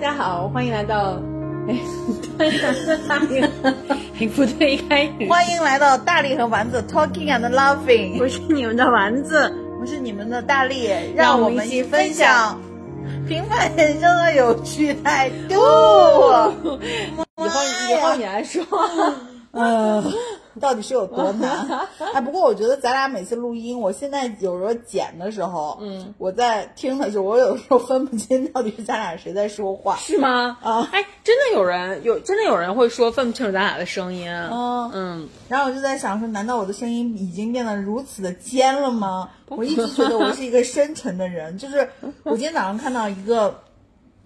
家好，欢迎来到哎，大力，哎不对，应该欢迎来到大力和丸子 Talking and Laughing，我是你们的丸子，我是你们的大力，让我们一起分分享平凡人生的有趣态度。以后以后你来说，呃，到底是有多难？哎，不过我觉得咱俩每次录音，我现在有时候剪的时候，嗯，我在听的时候，我有时候分不清到底是咱俩谁在说话。是吗？啊哎，真的有人有真的有人会说分不清楚咱俩的声音，嗯嗯，然后我就在想说，难道我的声音已经变得如此的尖了吗？我一直觉得我是一个深沉的人，就是我今天早上看到一个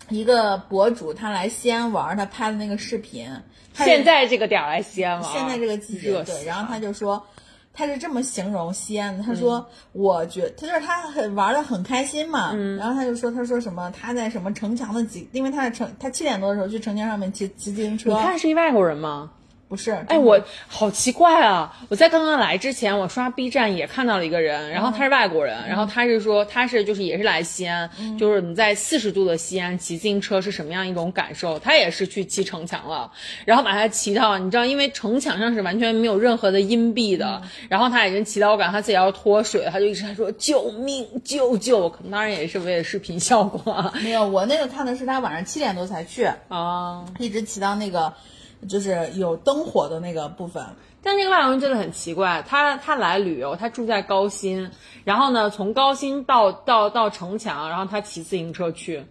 一个博主，他来西安玩，他拍的那个视频，现在这个点儿来西安玩，现在这个季节对，然后他就说。他是这么形容西安的，他说：“嗯我觉他就是他很玩的很开心嘛，然后他就说他说什么他在什么城墙的几，因为他在城他七点多的时候去城墙上面骑骑自行车你，看是一外国人吗？不是，哎，我好奇怪啊！我在刚刚来之前，我刷 B 站也看到了一个人，然后他是外国人，然后他是说他是就是也是来西安，就是你在四十度的西安骑自行车是什么样一种感受？他也是去骑城墙了，然后把他骑到，你知道，因为城墙上是完全没有任何的阴蔽的，然后他已经骑到我感觉他自己要脱水，他就一直在说救命救救！可能当然也是为了视频效果啊没有，我那个看的是他晚上七点多才去，啊。一直骑到那个就是有灯火的那个部分。但那个外国人真的很奇怪，他他来旅游，他住在高新，然后呢，从高新到到到城墙，然后他骑自行车去，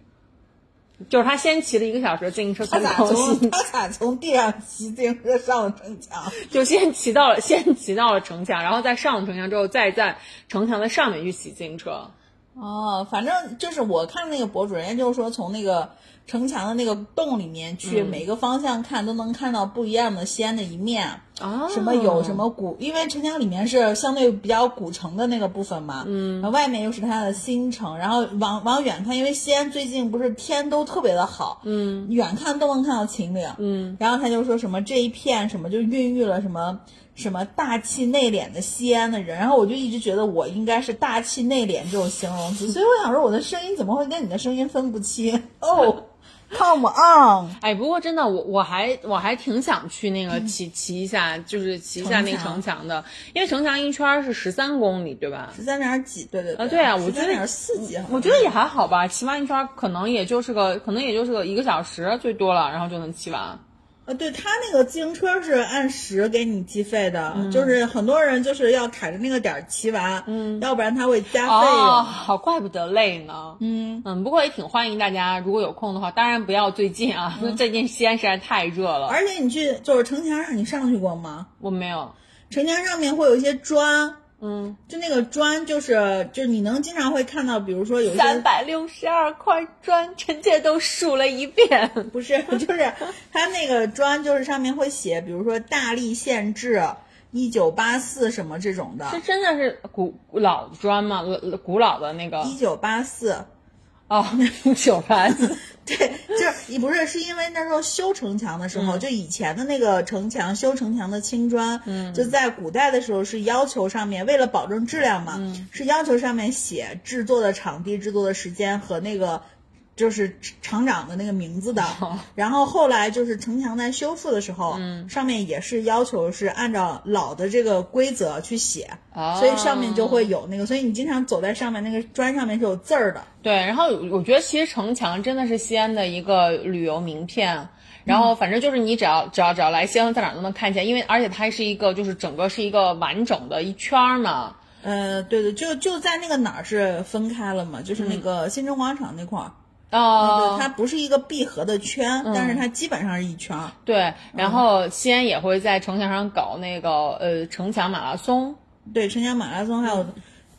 就是他先骑了一个小时自行车从他咋高从新，他咋从地上骑自行车上了城墙？就先骑到了先骑到了城墙，然后再上了城墙之后，再在城墙的上面去骑自行车。哦，反正就是我看那个博主，人家就是说从那个城墙的那个洞里面去，嗯。每个方向看都能看到不一样的西安的一面。哦。什么有什么古，因为城墙里面是相对比较古城的那个部分嘛，嗯，然后外面又是它的新城，然后往往远看，因为西安最近不是天都特别的好，嗯，远看都能看到秦岭，嗯，然后他就说什么这一片什么就孕育了什么什么大气内敛的西安的人，然后我就一直觉得我应该是大气内敛这种形容词，所以我想说我的声音怎么会跟你的声音分不清？哦、c o m e on。哎，不过真的，我我还我还挺想去那个骑骑一下，就是骑一下那个城墙的，因为城墙一圈儿是十三公里，对吧？十三点几，对对对啊对啊我觉得点四几，我觉得也还好吧，骑完一圈儿可能也就是个，可能也就是个一个小时最多了，然后就能骑完。呃，对他那个自行车是按时给你计费的，嗯就是很多人就是要卡着那个点儿骑完，嗯，要不然他会加费哦，用。好怪不得累呢。嗯，嗯，不过也挺欢迎大家，如果有空的话，当然不要最近啊，因为最近西安实在太热了。而且你去就是城墙上，你上去过吗？我没有，城墙上面会有一些砖，嗯，就那个砖就是就是你能经常会看到，比如说有三百六十二块砖，臣妾都数了一遍。不是，就是它那个砖就是上面会写，比如说大力县志。一九八四什么这种的，这真的是古老砖吗？老古老的那个一九八四，哦，九盘子。对，就是你不是是因为那时候修城墙的时候，就以前的那个城墙修城墙的青砖，嗯，就在古代的时候是要求上面为了保证质量嘛，是要求上面写制作的场地、制作的时间和那个。就是厂长的那个名字的，然后后来就是城墙在修复的时候，嗯，上面也是要求是按照老的这个规则去写，哦所以上面就会有那个，所以你经常走在上面那个砖上面是有字儿的，对，然后我觉得其实城墙真的是西安的一个旅游名片。然后反正就是你只要只要只要来西安，在哪儿都能看见，因为而且它是一个就是整个是一个完整的一圈儿嘛。呃，对对，就就在那个哪儿是分开了嘛，就是那个新城广场那块儿。哦对，，它不是一个闭合的圈，但是它基本上是一圈儿。对，然后西安也会在城墙上搞那个呃城墙马拉松，对，城墙马拉松还有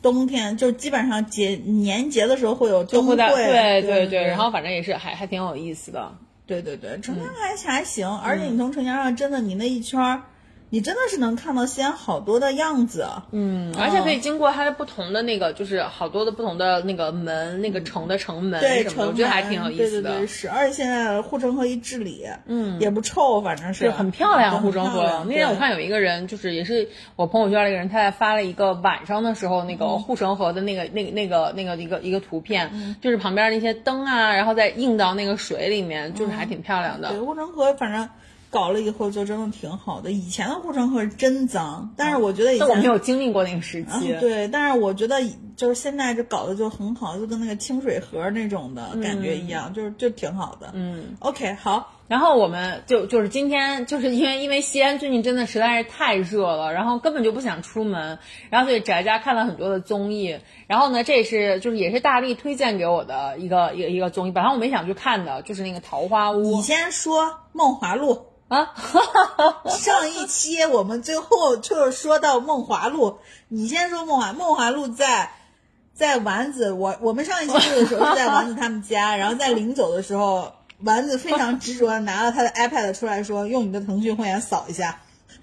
冬天，就基本上节年节的时候会有灯会。对对对，然后反正也是还还挺有意思的。对对对，城墙还还行，而且你从城墙上真的你那一圈儿，你真的是能看到西安好多的样子。嗯，而且可以经过它的不同的那个，就是好多的不同的那个门，那个城的城门对，城我觉得还挺有意思的。对对对，是，而且现在护城河一治理，嗯，也不臭，反正是是很漂亮，护城河。那天我看有一个人，就是也是我朋友圈的一个人，他在发了一个晚上的时候那嗯个护城河的那个、那个、那个、那个一个一个图片，嗯就是旁边那些灯啊，然后再映到那个水里面，就是还挺漂亮的。对，护城河反正搞了以后就真的挺好的。以前的护城河是真脏，但是我觉得以前没有经历过那个时期。嗯，对，但是我觉得就是现在就搞的就很好，就跟那个清水河那种的感觉一样，就是就挺好的。嗯，OK，好，然后我们就就是今天就是因为因为西安最近真的实在是太热了，然后根本就不想出门，然后所以宅家看了很多的综艺，然后呢这也是就是也是大力推荐给我的一个一个一个综艺，本来我没想去看的，就是那个《桃花坞你》先说梦华录。啊，上一期我们最后就是说到梦华录，你先说梦华梦华录在在丸子，我我们上一期录的时候是在丸子他们家，然后在临走的时候，丸子非常执着的拿了他的 iPad 出来说，用你的腾讯会员扫一下，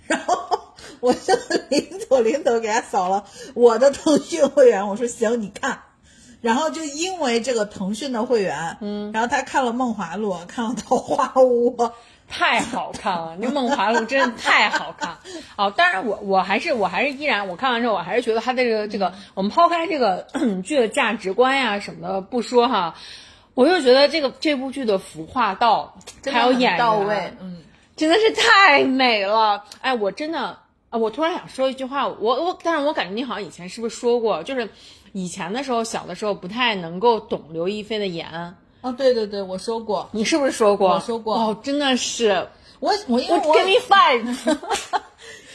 然后 我就临走临走给他扫了我的腾讯会员，我说行，你看。然后就因为这个腾讯的会员，嗯，然后他看了《梦华录》，看了《桃花坞》，太好看了，那《梦华录》真的太好看 哦！当然我，我还是我还是依然，我看完之后，我还是觉得它的这个这个，我们抛开这个 剧的价值观呀什么的不说哈，我就觉得这个这部剧的服化道还有演员到位，嗯，真的是太美了！哎，我真的啊，我突然想说一句话，我我，但是我感觉你好像以前是不是说过，就是以前的时候小的时候不太能够懂刘亦菲的颜，哦，对对对，我说过，你是不是说过？我说过哦，真的是。我我因为我 Give me five！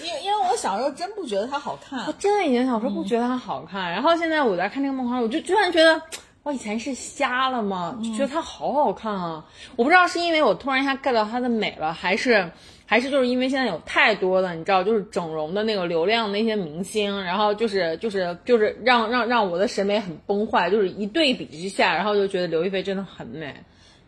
因为因为我小时候真不觉得它好看我，真的以前小时候不觉得它好看，然后现在我在看这个梦华录，我就突然觉得。我以前是瞎了吗？就觉得它好好看啊！我不知道是因为我突然一下 get 到它的美了，还是还是就是因为现在有太多的你知道，就是整容的那个流量那些明星，然后就是就是就是让让让我的审美很崩坏，就是一对比之下，然后就觉得刘亦菲真的很美。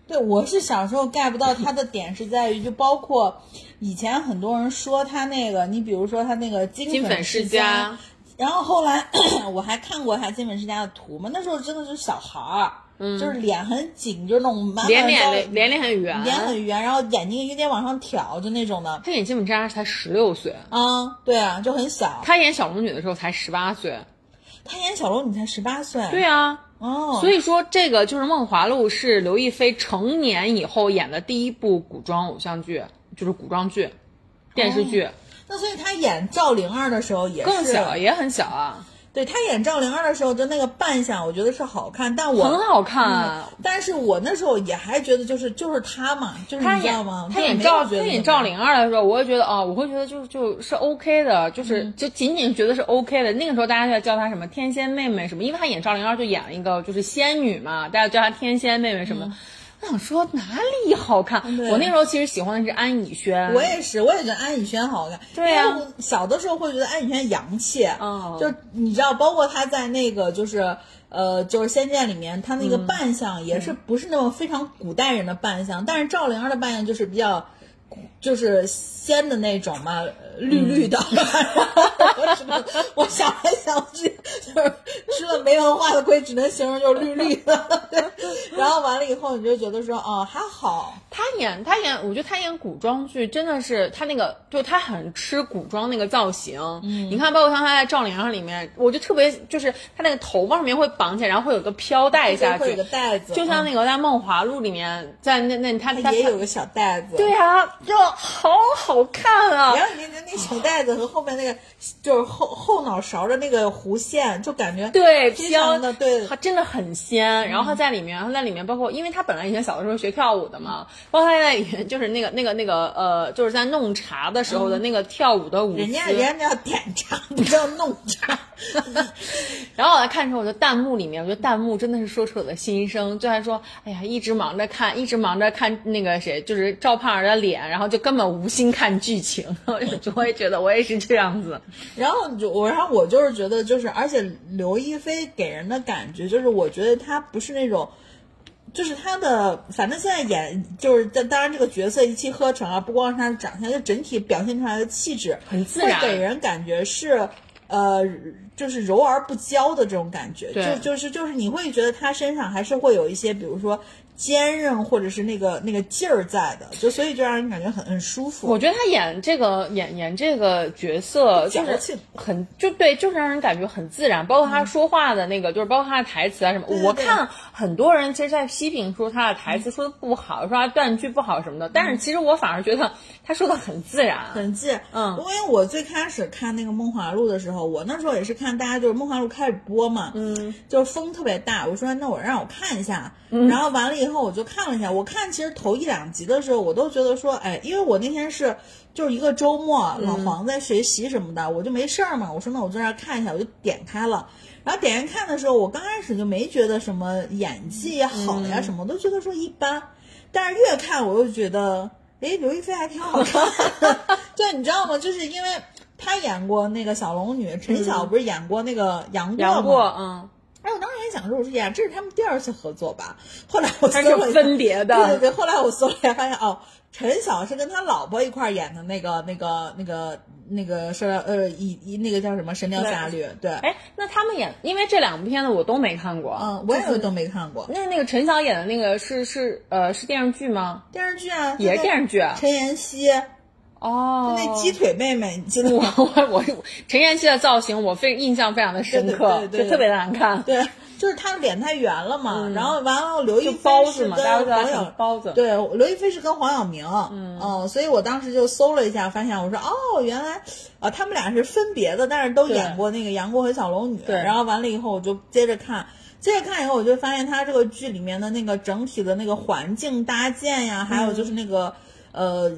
对我是小时候 get 不到她的点是在于，就包括以前很多人说她那个，你比如说她那个金金粉世世家，然后后来 我还看过她金粉世家的图嘛，那时候真的是小孩儿，嗯，就是脸很紧，就是那种满满脸高脸脸脸很圆，脸很圆，然后眼睛有点往上挑，就那种的。她演金粉世家才十六岁，啊，对啊，就很小。她演小龙女的时候才十八岁。她演小龙女才十八岁。对啊，哦，所以说这个就是《梦华录》是刘亦菲成年以后演的第一部古装偶像剧，就是古装剧、电视剧，那所以她演赵灵儿的时候也是更小也很小啊，对她演赵灵儿的时候，就那个扮相，我觉得是好看，但我很好看啊。但是我那时候也还觉得就是就是她嘛，就是你知道吗？她演赵灵儿的时候，我会觉得哦，我会觉得就就是 OK 的，就是、嗯就仅仅觉得是 OK 的。那个时候大家就在叫她什么天仙妹妹什么，因为她演赵灵儿就演了一个就是仙女嘛，大家叫她天仙妹妹什么的。我想说哪里好看？我那时候其实喜欢的是安以轩，我也是，我也觉得安以轩好看。对呀因为我小的时候会觉得安以轩洋气，哦就你知道，包括他在那个就是呃，就是《仙剑》里面，他那个扮相也是不是那种非常古代人的扮相，但是赵灵儿的扮相就是比较。就是仙的那种嘛，绿绿的。我只能我想来想去，就是吃了没文化的亏，只能形容就是绿绿的。然后完了以后，你就觉得说，哦，还好。他演他演，我觉得他演古装剧真的是他那个，就他很吃古装那个造型。嗯，你看，包括像他在《赵灵儿》里面，我就特别就是他那个头发上面会绑起来，然后会有个飘带下去会有个，带子，就像那个在《梦华录》里面，在那那他嗯他也有个小带子。对啊，就好好看啊！然后你那那小袋子和后面那个就是后后脑勺的那个弧线，就感觉对，非飘常的对它真的很仙。然后他在里面，他在里面，包括因为他本来以前小的时候学跳舞的嘛，包括他在里面就是那个那个那个呃，就是在弄茶的时候的那个跳舞的舞姿，人家人家叫点茶，不叫弄茶。然后我来看的时候，我就弹幕里面，我觉得弹幕真的是说出我的心声，就还说，哎呀，一直忙着看，一直忙着看那个谁，就是赵胖儿的脸，然后就根本无心看剧情。我也觉得我也是这样子。然后就我，然后我就是觉得，就是而且刘亦菲给人的感觉就是，我觉得她不是那种。就是他的，反正现在演就是，当当然这个角色一气呵成啊，不光是他的长相，就整体表现出来的气质，很自然会给人感觉是，呃，就是柔而不娇的这种感觉，就就是就是你会觉得他身上还是会有一些，比如说坚韧或者是那个那个劲儿在的，就所以就让人感觉很很舒服。我觉得他演这个演演这个角色就是很就对，就是让人感觉很自然。包括他说话的那个，就是包括他的台词啊什么。对对对我看很多人其实，在批评说他的台词说的不好，说他断句不好什么的。但是其实我反而觉得他说的很自然。很自然，嗯因为我最开始看那个《梦华录》的时候，我那时候也是看大家就是《梦华录》开始播嘛，嗯，就是风特别大，我说那我让我看一下，嗯然后完了以后我就看了一下，我看其实头一两集的时候，我都觉得说，哎，因为我那天是就是一个周末，嗯老黄在学习什么的，我就没事儿嘛，我说那我坐那儿看一下，我就点开了。然后点开看的时候，我刚开始就没觉得什么演技好嗯呀什么，我都觉得说一般。但是越看我又觉得，哎，刘亦菲还挺好看的。对，你知道吗？就是因为她演过那个小龙女，陈晓不是演过那个杨过吗？杨过，嗯，哎，我当时还想说，我说呀，这是他们第二次合作吧？后来我搜它了一下，是分别的。对对对，后来我搜了一下，发现哦，陈晓是跟他老婆一块儿演的那个那个那个那个是呃一一那个叫什么《神雕侠侣》对，哎，那他们演，因为这两部片子我都没看过。嗯，我也都没看过那那个陈晓演的那个是是呃是电视剧吗？电视剧啊，也是电视剧啊。陈妍希哦，那鸡腿妹妹，你记得我吗？我我陈妍希的造型我非印象非常的深刻，对对对对就特别难看。对，就是她的脸太圆了嘛，然后完了刘亦菲是跟黄晓很包子。对，刘亦菲是跟黄晓明，嗯所以我当时就搜了一下，发现我说哦，原来啊、他们俩是分别的，但是都演过那个杨过和小龙女。对然后完了以后，我就接着看，接着看以后，我就发现他这个剧里面的那个整体的那个环境搭建呀，还有就是那个、呃。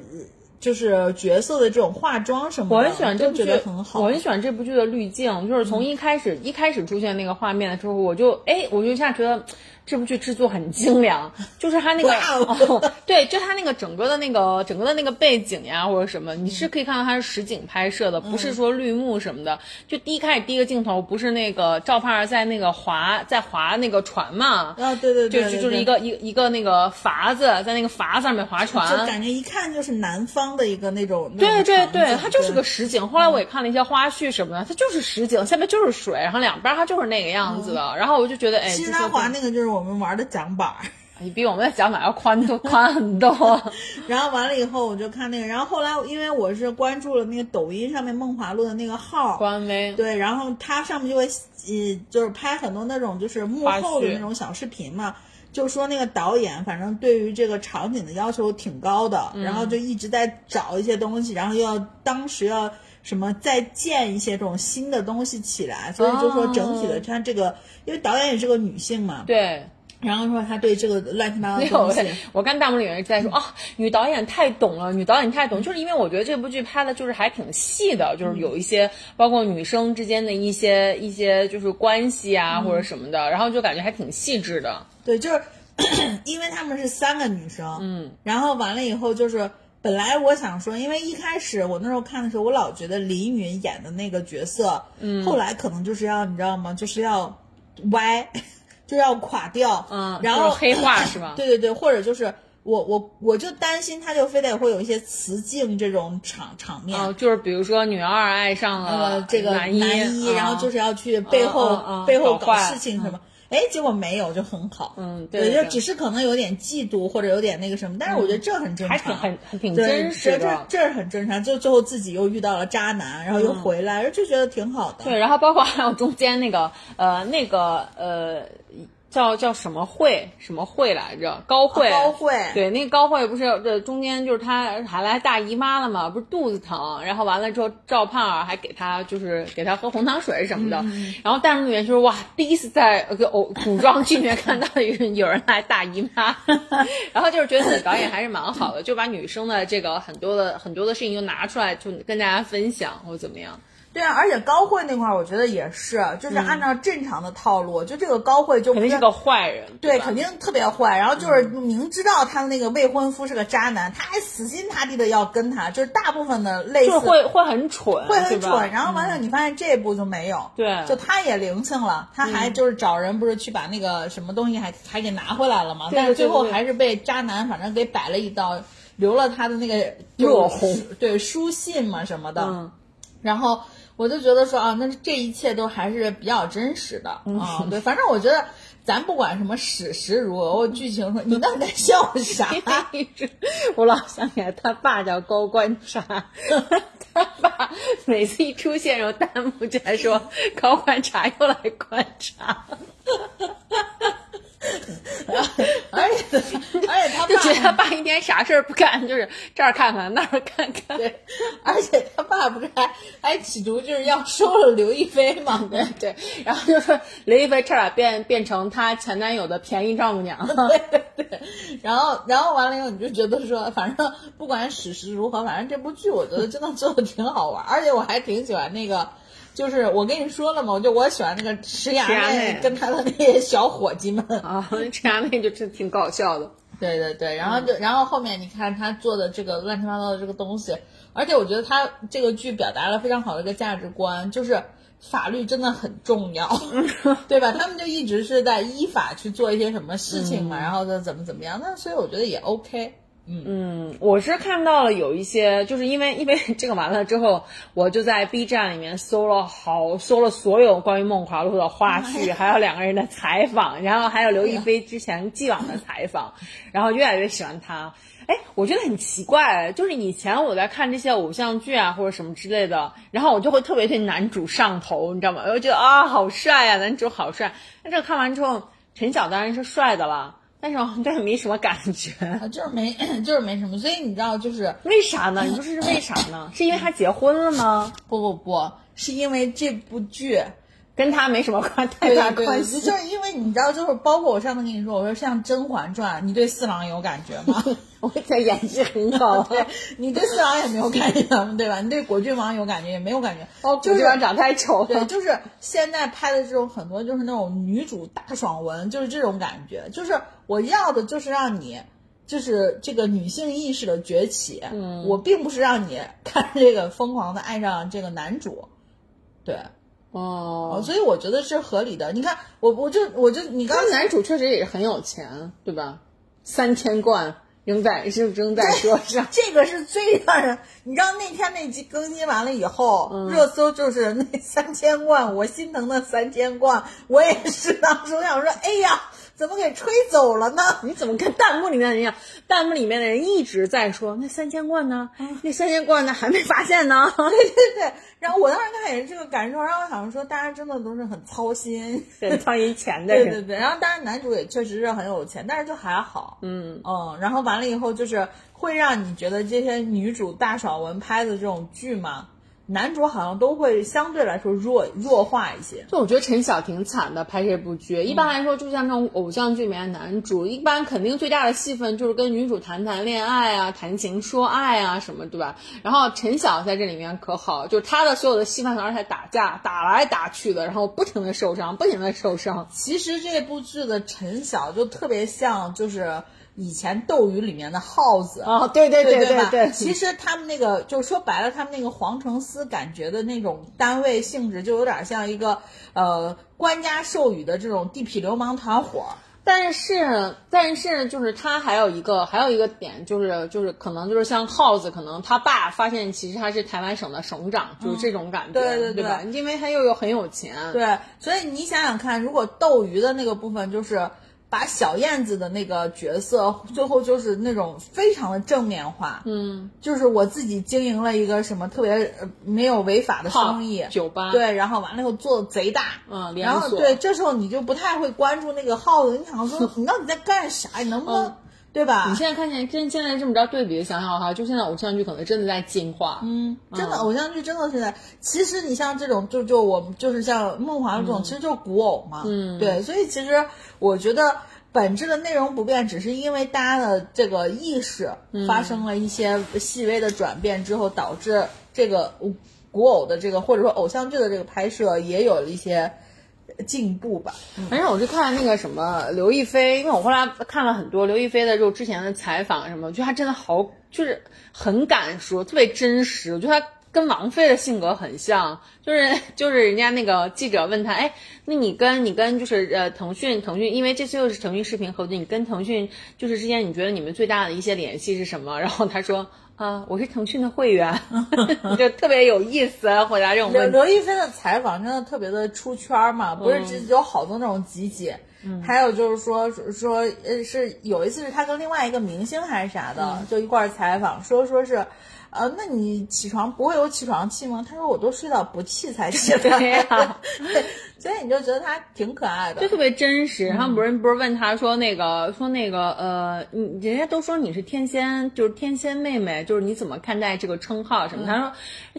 就是角色的这种化妆什么的，我很喜欢这都觉部剧，得很好。我很喜欢这部剧的滤镜，就是从一开始、一开始出现那个画面的时候，我就哎，我就一下觉得这部剧制作很精良，就是它那个、对，就它那个整个的那个整个的那个背景呀或者什么，你是可以看到它是实景拍摄的，不是说绿幕什么的。就第一开始第一个镜头不是那个赵盼儿在那个划在划那个船嘛，啊，对对对就对对就就是一个一个一个那个筏子在那个筏子上面划船，就感觉一看就是南方的一个那种。对对对，对，它就是个实景。后来我也看了一些花絮什么的，它就是实景，下面就是水，然后两边它就是那个样子的。然后我就觉得，哎，其实就说他滑那个就是我们玩的桨板儿，你比我们的桨板要宽多宽很多。然后完了以后我就看那个，然后后来因为我是关注了那个抖音上面梦华录的那个号，官微，对，然后它上面就会呃就是拍很多那种就是幕后的那种小视频嘛。就说那个导演，反正对于这个场景的要求挺高的，嗯然后就一直在找一些东西，然后又要当时要什么再建一些这种新的东西起来，所以就说整体的哦他这个，因为导演也是个女性嘛，对。然后说他对这个乱七八糟的东西，，我看弹幕里面一直在说啊，女导演太懂了，女导演太懂，就是因为我觉得这部剧拍的就是还挺细的，就是有一些包括女生之间的一些一些就是关系啊、或者什么的，然后就感觉还挺细致的。对，就是 因为他们是三个女生，嗯，然后完了以后就是。本来我想说，因为一开始我那时候看的时候，我老觉得林允演的那个角色，嗯，后来可能就是要你知道吗？就是要歪，就是要垮掉，嗯然后就是黑化 是吧对对对，或者就是我我我就担心他就非得会有一些雌竞这种场场面，哦，就是比如说女二爱上了呃，这个男一，嗯然后就是要去背后、背后搞事情什么。哎，结果没有，就很好。嗯对对就只是可能有点嫉妒或者有点那个什么，但是我觉得这很正常，还挺很很挺真实的。这这是很正常。就最后自己又遇到了渣男，然后又回来，就觉得挺好的。对，然后包括还有中间那个呃那个呃叫叫什么会什么会来着？高会、啊高会对，那个高会不是这中间就是她还来大姨妈了嘛，不是肚子疼，然后完了之后赵盼儿还给她就是给她喝红糖水什么的，嗯然后弹幕里面就是哇，第一次在偶古装剧里面看到有人有人来大姨妈，然后就是觉得导演还是蛮好的，就把女生的这个很多的很多的事情就拿出来，就跟大家分享或者怎么样。对啊，而且高慧那块儿，我觉得也是，就是按照正常的套路，就这个高慧就不肯定是个坏人，对，吧肯定特别坏。然后就是明知道他的那个未婚夫是个渣男，他还死心塌地的要跟他，就是大部分的类似就会会很蠢，会很蠢。然后完了，你发现这一步就没有，对就他也灵性了，他还就是找人不是去把那个什么东西还还给拿回来了嘛？但是最后还是被渣男反正给摆了一刀，留了他的那个落红，对书信嘛什么的。嗯然后我就觉得说啊，那这一切都还是比较真实的嗯啊、对，反正我觉得咱不管什么史实如何，我剧情说，你到底在笑啥？我老想起来，他爸叫高观察，他爸每次一出现，然后弹幕就在说高观察又来观察，而且而且他就觉得他爸爸一天啥事儿不干，就是这儿看看那儿看看。对，而且他爸不是还还企图就是要收了刘亦菲嘛？对对，然后就说刘亦菲差点变变成她前男友的便宜丈母娘。对对，然后然后完了以后，你就觉得说，反正不管史实如何，反正这部剧我觉得真的做的挺好玩，而且我还挺喜欢那个。就是我跟你说了嘛，我就我喜欢那个石石衙衙内内跟他的那些小伙计们，啊，这样那就真挺搞笑的。对对对，然后就、然后后面你看他做的这个乱七八糟的这个东西，而且我觉得他这个剧表达了非常好的一个价值观，就是法律真的很重要，对吧？他们就一直是在依法去做一些什么事情嘛，然后再怎么怎么样，那所以我觉得也 OK。嗯，我是看到了有一些，就是因为 因为这个完了之后，我就在 B 站里面搜了好搜了所有关于梦华录的花絮，还有两个人的采访，然后还有刘亦菲 之前既往的采访，然后越来越喜欢她。哎，我觉得很奇怪，就是以前我在看这些偶像剧啊或者什么之类的，然后我就会特别对男主上头，你知道吗？我就觉得啊好帅呀、男主好帅。那这个看完之后，陈晓当然是帅的了，但是我对他没什么感觉。啊，就是没，就是没什么，所以你知道，就是为啥呢？你说这是为啥呢？是因为他结婚了吗？不不不，是因为这部剧，跟他没什么关太大关系。就是因为你知道，就是包括我上次跟你说，我说像《甄嬛传》，你对四郎有感觉吗？我觉得演技很好啊。对你对四郎也没有感觉，对吧？你对果郡王有感觉也没有感觉，哦，就就是是长太丑对，就是现在拍的这种很多就是那种女主大爽文，就是这种感觉，就是我要的就是让你。就是这个女性意识的崛起，嗯，我并不是让你看这个疯狂的爱上这个男主，对，哦，所以我觉得是合理的。你看，我我就我就你刚刚男主确实也是很有钱，对吧？三千贯扔在扔扔在桌上。这个是最让人，你知道那天那集更新完了以后，热搜就是那三千贯，我心疼的三千贯，我也是当时我想说，哎呀，怎么给吹走了呢？你怎么跟弹幕里面的人一样？弹幕里面的人一直在说那三千贯呢？那三千贯呢？还没发现呢。对对对，然后我当时看也是这个感受，然后我想说，大家真的都是很操心，对，操心钱的人。对对对，然后当然男主也确实是很有钱，但是就还好，嗯嗯，然后完了以后就是会让你觉得这些女主大爽文拍的这种剧嘛，男主好像都会相对来说弱弱化一些。就我觉得陈晓挺惨的，拍这部剧。一般来说，就像这种偶像剧里面的男主，一般肯定最大的戏份就是跟女主谈谈恋爱啊、谈情说爱啊什么，对吧？然后陈晓在这里面可好，就是他的所有的戏份都是在打架，打来打去的，然后不停的受伤，不停的受伤。其实这部剧的陈晓就特别像就是以前斗鱼里面的耗子。哦，对对对对吧对，其实他们那个，就说白了，他们那个皇城司感觉的那种单位性质，就有点像一个呃官家授予的这种地痞流氓团伙。但是，但是就是他还有一个还有一个点，就是就是可能就是像耗子，可能他爸发现其实他是台湾省的省长，就是这种感觉，对对对吧？因为他又有很有钱，对，所以你想想看，如果斗鱼的那个部分就是把小燕子的那个角色，最后就是那种非常的正面化，嗯，就是我自己经营了一个什么特别呃没有违法的生意，酒吧，，对，然后完了以后做的贼大，嗯，然后对，这时候你就不太会关注那个耗子，你想说 你到底在干啥？你能不能、嗯对吧？你现在看见现现在这么着对比想想哈，就现在偶像剧可能真的在进化，嗯，真的，嗯偶像剧真的现在。其实你像这种，就就我们就是像梦华这种，其实就是古偶嘛。嗯对，所以其实我觉得本质的内容不变，只是因为大家的这个意识嗯发生了一些细微的转变之后，导致这个古偶的这个或者说偶像剧的这个拍摄也有了一些进步吧。反正我是看那个什么刘亦菲，因为我后来看了很多刘亦菲的就之前的采访什么，我觉得她真的好，就是很敢说，特别真实。我觉得她跟王菲的性格很像，就是就是人家那个记者问她，哎，那你跟你跟就是呃腾讯腾讯，因为这次又是腾讯视频合作，你跟腾讯就是之间你觉得你们最大的一些联系是什么？然后她说。啊，我是腾讯的会员，就特别有意思回答这种问题。刘亦菲的采访真的特别的出圈嘛，不是只有好多那种集锦，还有就是说说呃是有一次是她跟另外一个明星还是啥的，就一块儿采访，说说是。呃，那你起床不会有起床气吗？他说我都睡到不气才起来。对呀，所以你就觉得他挺可爱的，就特别真实。然后不是不是问他说那个说那个呃，你人家都说你是天仙，就是天仙妹妹，就是你怎么看待这个称号什么？他说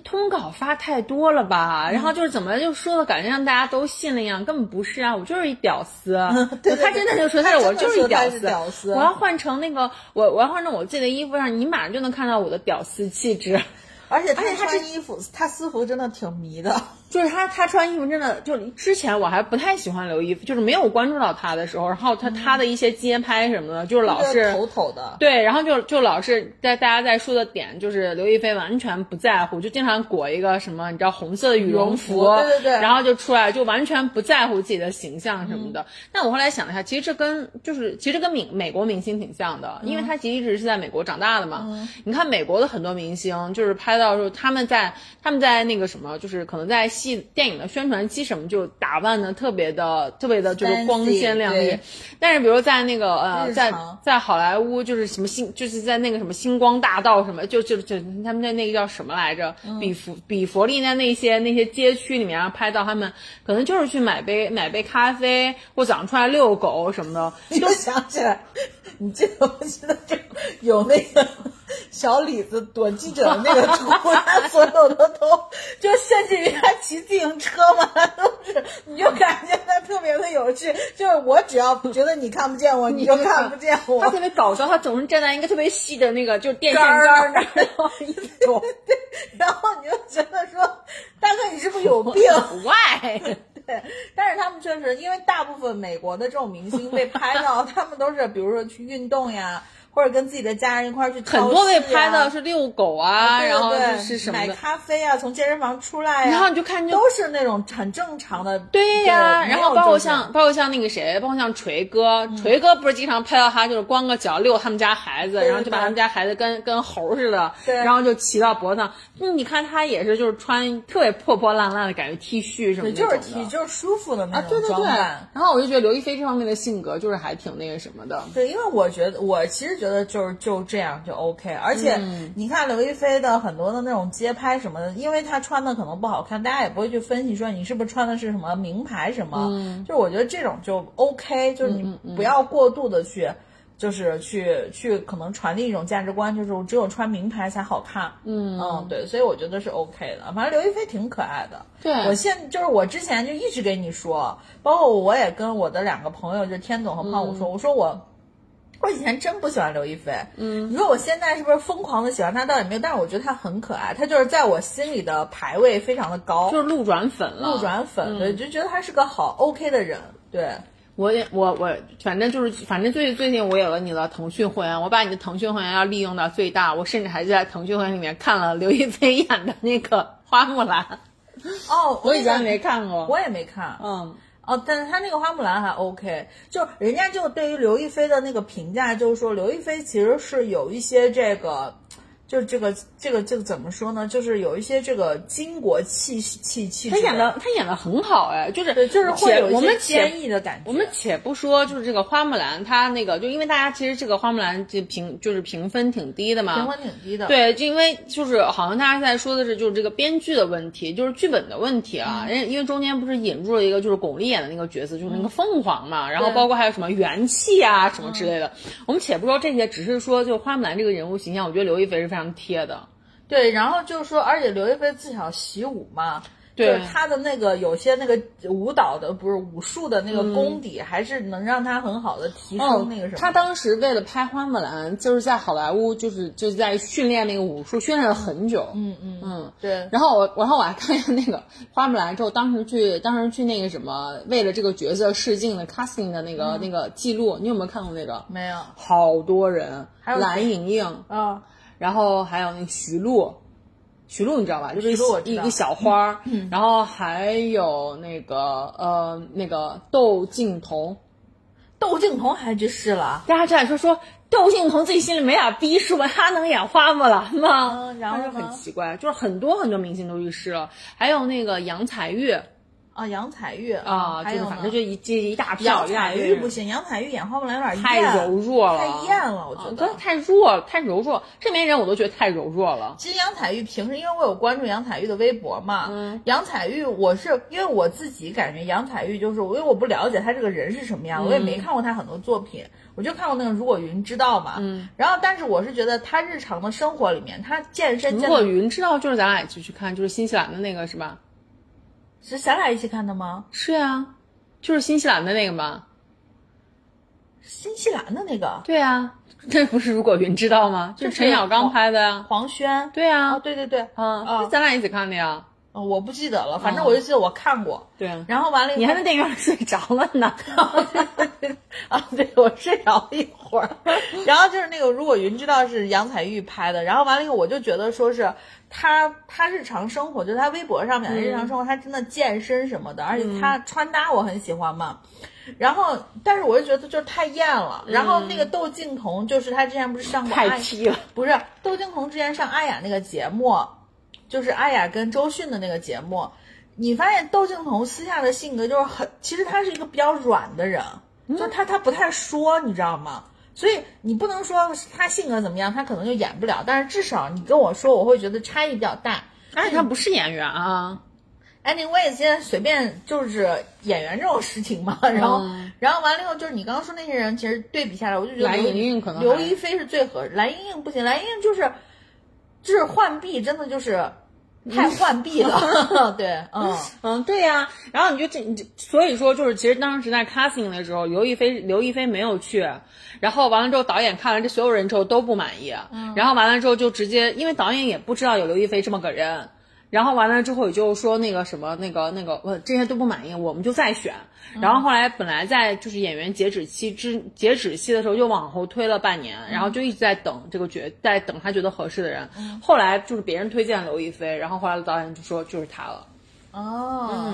通稿发太多了吧，然后就是怎么就说的感觉让大家都信了一样，根本不是啊，我就是一屌丝。对，他真的就说他是我就是一屌丝，我要换成那个我我要换成我自己的衣服上，你马上就能看到我的屌丝气。质，而且而且他这衣服，他私服真的挺迷的。就是他，他穿衣服真的，就之前我还不太喜欢刘亦菲，就是没有关注到他的时候，然后他他的一些街拍什么的，就是老是头头的，对，然后就就老是在大家在说的点，就是刘亦菲完全不在乎，就经常裹一个什么，你知道红色的羽绒服，对对对，然后就出来，就完全不在乎自己的形象什么的。但我后来想了一下，其实这跟就是其实跟美美国明星挺像的，因为他其实一直是在美国长大的嘛。你看美国的很多明星，就是拍到时候他们在他们在那个什么，就是可能在戏电影的宣。传期什么就打扮的特别的特别的，就是光鲜亮丽。但是比如在那个呃，在在好莱坞就是什么星，就是在那个什么星光大道什么，就就就他们在那个叫什么来着？比佛比佛利在那些那些街区里面拍到他们，可能就是去买杯买杯咖啡，或早上出来遛狗什么的。就想起来，你记得不记得就有那个小李子躲记者的那个图，他所有的都就甚至于他骑自行车嘛。都是，你就感觉他特别的有趣。就是我只要觉得你看不见我，你就看不见我。他特别搞笑，他总是站在一个特别细的那个，就是电线杆那儿，然后一走，然后你就觉得说，大哥你是不是有病？Why？对，但是他们确实，因为大部分美国的这种明星被拍到，他们都是比如说去运动呀。或者跟自己的家人一块儿去，很多被拍到是遛狗啊，然后是什么买咖啡啊，从健身房出来呀，然后你就看都是那种很正常的。对呀，然后包括像包括像那个谁，包括像锤哥，锤哥不是经常拍到他就是光个脚遛他们家孩子，然后就把他们家孩子跟跟猴似的，然后就骑到脖子上。那你看他也是就是穿特别破破烂烂的感觉 T 恤什么的，就是 T 就是舒服的那种装扮。然后我就觉得刘亦菲这方面的性格就是还挺那个什么的。对，因为我觉得我其实。觉得就是就这样就 OK，而且你看刘亦菲的很多的那种街拍什么的，因为她穿的可能不好看，大家也不会去分析说你是不是穿的是什么名牌什么，就是我觉得这种就 OK，就是你不要过度的去，就是去去可能传递一种价值观，就是只有穿名牌才好看。嗯嗯，对，所以我觉得是 OK 的。反正刘亦菲挺可爱的。对，我现就是我之前就一直给你说，包括我也跟我的两个朋友，就天总和胖虎说，我说我。我以前真不喜欢刘亦菲，嗯，你说我现在是不是疯狂的喜欢她？倒也没有，但是我觉得她很可爱，她就是在我心里的排位非常的高，就是路转粉了，路转粉，对，就觉得她是个好 OK 的人。对，我也我我反正就是反正最最近我有了你的腾讯会员，我把你的腾讯会员要利用到最大，我甚至还在腾讯会员里面看了刘亦菲演的那个花木兰。哦，我以前没看过，我也没看，嗯。哦，但是他那个花木兰还 OK，就人家就对于刘亦菲的那个评价，就是说刘亦菲其实是有一些这个。就这个这个这个怎么说呢？就是有一些这个巾帼气气气。他演的他演的很好哎，就是就是会有一些坚毅的感觉。我们且不说，就是这个花木兰，她那个就因为大家其实这个花木兰就评就是评分挺低的嘛，评分挺低的。对，就因为就是好像大家在说的是就是这个编剧的问题，就是剧本的问题啊。人因为中间不是引入了一个就是巩俐演的那个角色，就是那个凤凰嘛，然后包括还有什么元气啊什么之类的。我们且不说这些，只是说就花木兰这个人物形象，我觉得刘亦菲是非常。贴的，对，然后就是说，而且刘亦菲自小习武嘛，对就是她的那个有些那个舞蹈的不是武术的那个功底，还是能让她很好的提升那个什么。嗯他当时为了拍花木兰，就是在好莱坞，就是就是在训练那个武术，训练了很久。嗯嗯嗯。对，然后我，然后我还看见那个花木兰之后，当时去，当时去那个什么，为了这个角色试镜的 casting 的那个、那个记录，你有没有看过那个？没有好多人，还有蓝盈莹，啊，然后还有那个徐璐，徐璐你知道吧？就是一个小花儿，然后还有那个呃那个窦靖童，窦靖童还去试了。大家就在说说窦靖童自己心里没点逼数吗？他能演花木兰吗？嗯然后就很奇怪，就是很多很多明星都去试了，还有那个杨采钰啊，杨采钰啊，就是还有反正就一这一大票，杨采钰不行，杨采钰演花木兰有点太柔弱了，太艳了，我觉得。太弱了，太柔弱，这边人我都觉得太柔弱了。其实杨采钰平时，因为我有关注杨采钰的微博嘛，嗯杨采钰我是因为我自己感觉杨采钰就是，因为我不了解她这个人是什么样，我也没看过她很多作品，我就看过那个《如果云知道》嘛，嗯，然后但是我是觉得她日常的生活里面，她健身如果云知道，就是咱俩一起去看，就是新西兰的那个是吧？是咱俩一起看的吗？是呀、就是新西兰的那个吗？新西兰的那个对啊，那不是如果云知道吗？就是陈小刚拍的呀。黄轩，对啊，啊，对对对，啊，啊是咱俩一起看的呀。嗯我不记得了，反正我就记得我看过，对啊，然后完了你还在电影院睡着了呢。啊，对，我睡着了一会儿，然后就是那个，如果云知道是杨采钰拍的，然后完了以后，我就觉得说是她，她日常生活，就是他微博上面的日常生活，她真的健身什么的，而且她穿搭我很喜欢嘛。然后，但是我就觉得就是太艳了。然后那个窦靖童，就是他之前不是上过太阿 T 了，不是窦靖童之前上阿雅那个节目，就是阿雅跟周迅的那个节目，你发现窦靖童私下的性格就是很，其实他是一个比较软的人，就他他不太说，你知道吗？所以你不能说他性格怎么样，他可能就演不了，但是至少你跟我说，我会觉得差异比较大。而且他不是演员啊。Anyway，现在随便就是演员这种事情嘛，然后、嗯然后完了以后就是你刚刚说那些人，其实对比下来，我就觉得刘蓝盈莹可能刘亦菲是最合适，蓝盈莹不行，蓝盈莹就是就是浣碧，真的就是太浣碧了，对，嗯，嗯，对呀、然后你就这，你就所以说就是，其实当时在 casting 的时候，刘亦菲刘亦菲没有去，然后完了之后，导演看完这所有人之后都不满意，然后完了之后就直接，因为导演也不知道有刘亦菲这么个人。然后完了之后，也就说那个什么，那个那个，我，这些都不满意，我们就再选。然后后来本来在就是演员截止期之截止期的时候，又往后推了半年，然后就一直在等这个角，在等他觉得合适的人。后来就是别人推荐刘亦菲，然后后来导演就说就是她了。哦，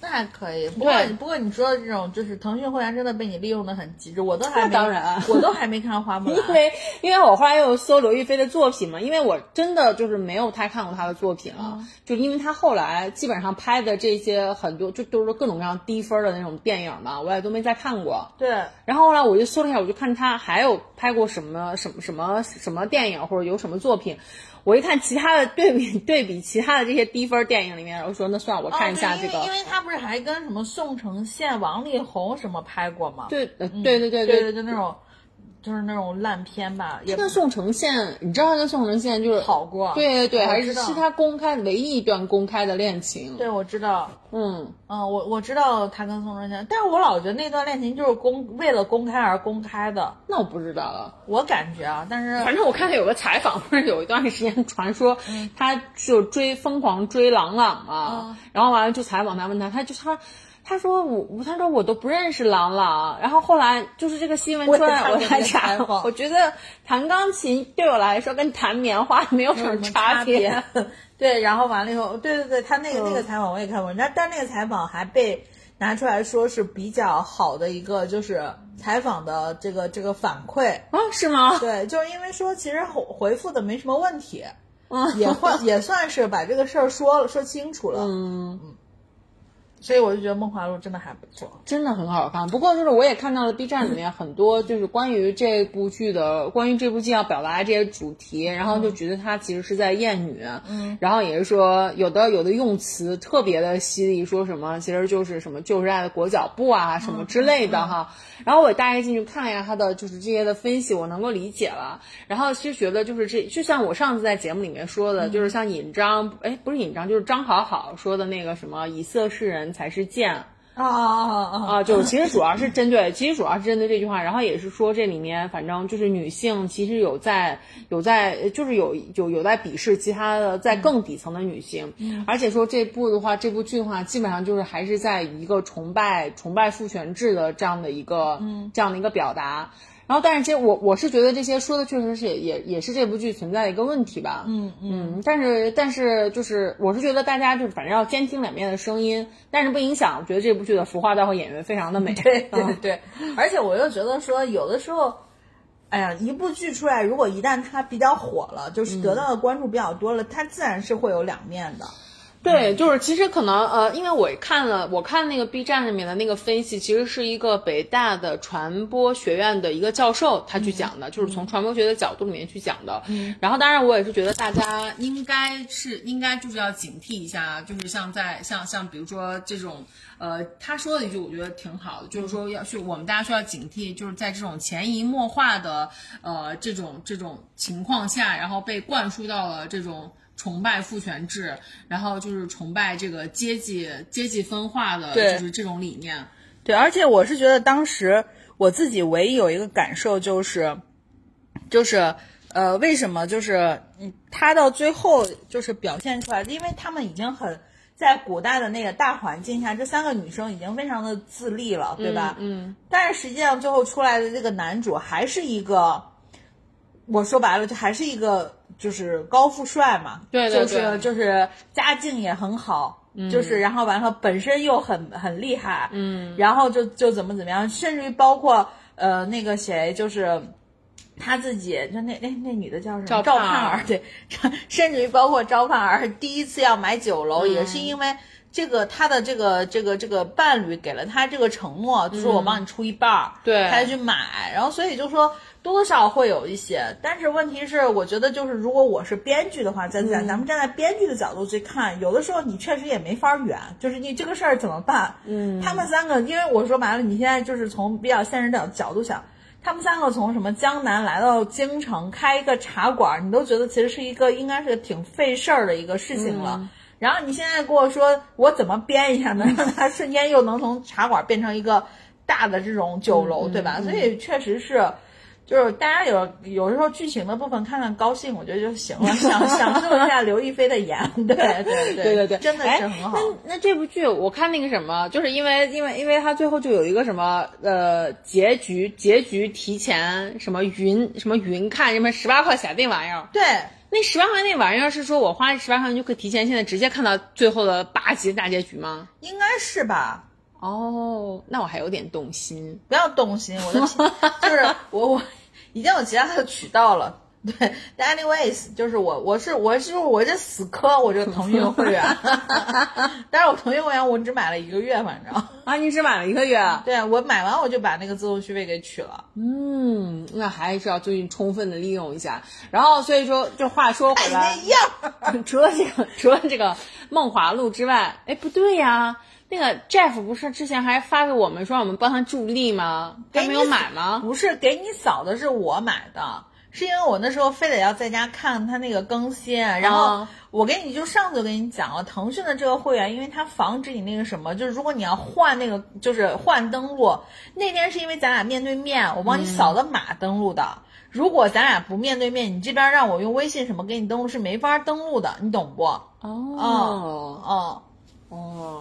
那还可以。不过不过你说的这种，就是腾讯会员真的被你利用的很极致，我都还没，当然 我都还没看花木兰。因 为因为我后来又搜刘亦菲的作品嘛，因为我真的就是没有太看过她的作品了，就因为她后来基本上拍的这些很多就都是各种各样低分的那种电影嘛，我也都没再看过。对，然后后来我就搜了一下，我就看她还有拍过什么什么什么什么电影或者有什么作品。我一看其他的对比对比其他的这些低分电影里面，我说那算了，我看一下这个。哦因为因为他不是还跟什么宋承宪、王力宏什么拍过吗？对对对对对，就那种就是那种烂片吧，也跟宋承宪，你知道他跟宋承宪就是好过。对对对，还是是他公开唯一一段公开的恋情。对，我知道，嗯，嗯，我我知道他跟宋承宪，但是我老觉得那段恋情就是公为了公开而公开的，那我不知道了。我感觉啊，但是反正我看他有个采访，不是有一段时间传说他就追疯狂追郎朗嘛，嗯然后完了就采访他，问他，他就他。他说我，我他说我都不认识郎朗，然后后来就是这个新闻出来，我才采查，访我觉得弹钢琴对我来说跟弹棉花没有什么差别。对，然后完了以后，对对对，他那个、那个采访我也看过，但但那个采访还被拿出来说是比较好的一个就是采访的这个这个反馈。啊，是吗？对，就是因为说其实回回复的没什么问题，嗯也换也算是把这个事儿说了说清楚了。嗯，所以我就觉得《梦华录》真的还不错。真的很好看。不过就是我也看到了 B 站里面很多就是关于这部剧的，关于这部剧要表达的这些主题，然后就觉得它其实是在厌女，嗯，然后也是说有的有的用词特别的犀利，说什么其实就是什么旧时代的裹脚布啊什么之类的哈。然后我大概进去看了一下他的就是这些的分析，我能够理解了。然后其实觉得就是这就像我上次在节目里面说的，就是像尹章，哎，不是尹章，就是张好好说的那个什么以色示人才是贱。啊啊啊啊啊！就其实主要是针对，其实主要是针对这句话，然后也是说这里面反正就是女性其实有在有在就是有有有在鄙视其他的在更底层的女性，而且说这部的话，这部剧的话，基本上就是还是在一个崇拜崇拜父权制的这样的一个这样的一个表达。然后，但是这我我是觉得这些说的确实是也也也是这部剧存在的一个问题吧。嗯嗯，但是但是就是我是觉得大家就是反正要兼听两面的声音，但是不影响，我觉得这部剧的服化道和演员非常的美。对对 对，而且我又觉得说有的时候，哎呀，一部剧出来，如果一旦它比较火了，就是得到的关注比较多了，它自然是会有两面的。对，就是其实可能呃，因为我看了，我看那个 B 站上面的那个分析，其实是一个北大的传播学院的一个教授他去讲的，就是从传播学的角度里面去讲的。嗯，然后当然我也是觉得大家应该是应该就是要警惕一下，就是像在像像比如说这种呃，他说的一句我觉得挺好的，就是说要去我们大家需要警惕，就是在这种潜移默化的呃这种这种情况下，然后被灌输到了这种。崇拜父权制，然后就是崇拜这个阶级阶级分化的，就是这种理念。对，而且我是觉得当时我自己唯一有一个感受就是，就是呃，为什么就是嗯，他到最后就是表现出来，因为他们已经很在古代的那个大环境下，这三个女生已经非常的自立了，对吧？嗯。但是实际上最后出来的这个男主还是一个，我说白了就还是一个。就是高富帅嘛，对对对，就是就是家境也很好，就是然后完了本身又很很厉害，嗯，然后就就怎么怎么样，甚至于包括呃那个谁，就是他自己，就那那那女的叫什么？赵赵盼儿，对，甚至于包括赵盼儿第一次要买酒楼，也是因为这个他的这个这个这个伴侣给了他这个承诺，就说我帮你出一半儿，对，他就去买，然后所以就说。多多少少会有一些，但是问题是，我觉得就是如果我是编剧的话，在在咱们站在编剧的角度去看，有的时候你确实也没法圆，就是你这个事儿怎么办？嗯，他们三个，因为我说白了，你现在就是从比较现实的角度想，他们三个从什么江南来到京城开一个茶馆，你都觉得其实是一个应该是挺费事儿的一个事情了。然后你现在跟我说，我怎么编一下呢让他 瞬间又能从茶馆变成一个大的这种酒楼，对吧？所以确实是。就是大家有有时候剧情的部分看看高兴，我觉得就行了，享享受一下刘亦菲的颜，对 对对对对对，真的是很好。那那这部剧我看那个什么，就是因为因为因为它最后就有一个什么呃结局结局提前什么云什么云看什么十八块钱那玩意儿，对，那十八块那玩意儿是说我花十八块钱就可以提前现在直接看到最后的八集大结局吗？应该是吧。哦，那我还有点动心。不要动心，我的就是我我。已经有其他的渠道了，对，anyways，就是我我是我是我这死磕我这个腾讯会员，但是我腾讯会员我只买了一个月，反正。啊，你只买了一个月，对我买完我就把那个自动续费给取了，嗯，那还是要最近充分的利用一下，然后所以说，就话说回来，除了这个除了这个梦华录之外，哎，不对呀。那个 Jeff 不是之前还发给我们说让我们帮他助力吗？他没有买吗？不是，给你扫的是我买的，是因为我那时候非得要在家看他那个更新，然后我给你就上次就跟你讲了，腾讯的这个会员，因为它防止你那个什么，就是如果你要换那个就是换登录，那天是因为咱俩面对面，我帮你扫的码登录的，如果咱俩不面对面，你这边让我用微信什么给你登录是没法登录的，你懂不？哦哦。哦，